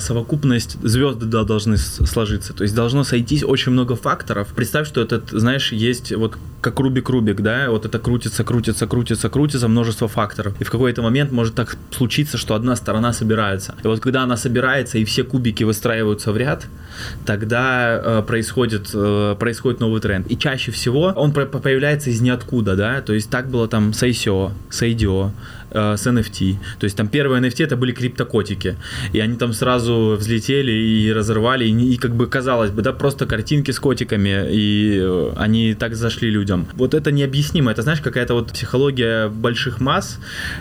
совокупность звезды да, должны сложиться. То есть должно сойтись очень много факторов. Представь, что этот, знаешь, есть вот как Рубик-Рубик, да, вот это крутится, крутится, крутится, крутится, множество факторов. И в какой-то момент может так случиться, что одна сторона собирается. И вот когда она собирается и все кубики выстраиваются в ряд, тогда э, происходит, э, происходит новый тренд. И чаще всего он появляется из ниоткуда, да, то есть так было там с ICO, с IDO, э, с NFT. То есть там первые NFT это были криптокотики. И они там сразу взлетели и разорвали. И, и как бы казалось бы, да, просто картинки с котиками. И э, они так зашли людям. Вот это необъяснимо. Это, знаешь, какая-то вот психология больших масс,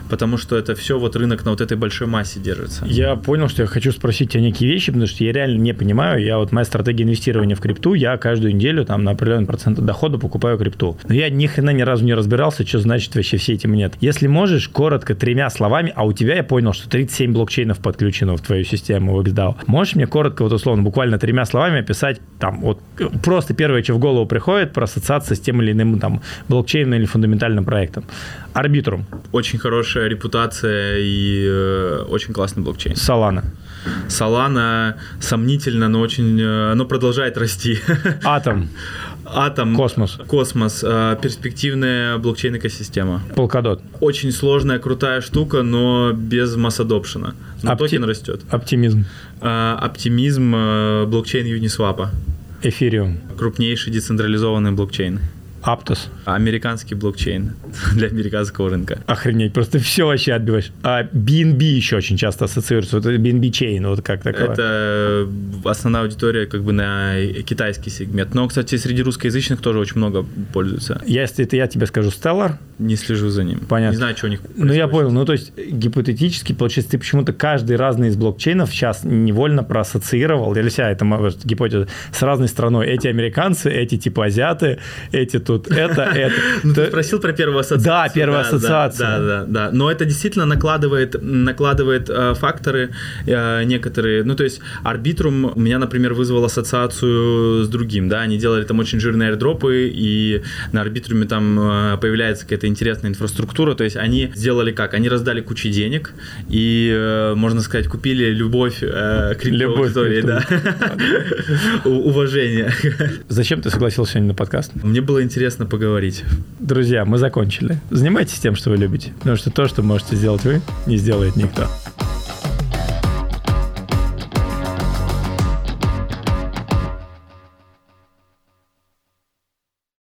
потому что это все вот рынок на вот этой большой массе держится. Я понял, что я хочу спросить тебя некие вещи, потому что я реально не понимаю. Я вот моя стратегия инвестирования в крипту, я каждую неделю там на определенный процент дохода покупаю крипту. Но я ни хрена ни разу не разбирался, что значит вообще все эти монеты. Если можешь, коротко, тремя словами, а у тебя я понял, что 37 блокчейнов подключено в твою систему в XDAO. Можешь мне коротко, вот условно, буквально тремя словами описать там вот просто первое, что в голову приходит, про ассоциацию с тем или иным там блокчейном или фундаментальным проектом. Arbitrum, Очень хорошая репутация и э, очень классный блокчейн. Solana, Solana сомнительно, но очень, э, оно продолжает расти. Atom, Atom, Cosmos. Cosmos, э, перспективная блокчейн-экосистема. Polkadot, Очень сложная, крутая штука, но без mass adoption а. Но Opti- токен растет. Оптимизм, Э, Оптимизм, э, блокчейн Uniswap. Эфириум, Крупнейший децентрализованный блокчейн. Аптос. Американский блокчейн для американского рынка. Охренеть, просто все вообще отбиваешь. А BNB еще очень часто ассоциируется. Вот BNB Chain, вот как такое. Это основная аудитория как бы на китайский сегмент. Но, кстати, среди русскоязычных тоже очень много пользуются. Если это я тебе скажу Stellar, Не слежу за ним. Понятно. Не знаю, что у них ну я происходит. понял, ну то есть гипотетически, получается, ты почему-то каждый разный из блокчейнов сейчас невольно проассоциировал, себя это моя гипотеза, с разной страной. Эти американцы, эти типа азиаты, эти тут тут это, это. Ну, ты спросил про первую ассоциацию. Да, первая ассоциация. Да, да, да. Но это действительно накладывает, накладывает э, факторы э, некоторые. Ну, то есть Арбитрум у меня, например, вызвал ассоциацию с другим, да, они делали там очень жирные airdropы, и на Арбитруме там э, появляется какая-то интересная инфраструктура, то есть они сделали как? Они раздали кучу денег и, можно сказать, купили любовь э, криптоаудитории, да. Уважение. Зачем ты согласился сегодня на подкаст? Мне было интересно поговорить. Друзья, мы закончили. Занимайтесь тем, что вы любите, потому что то, что можете сделать вы, не сделает никто.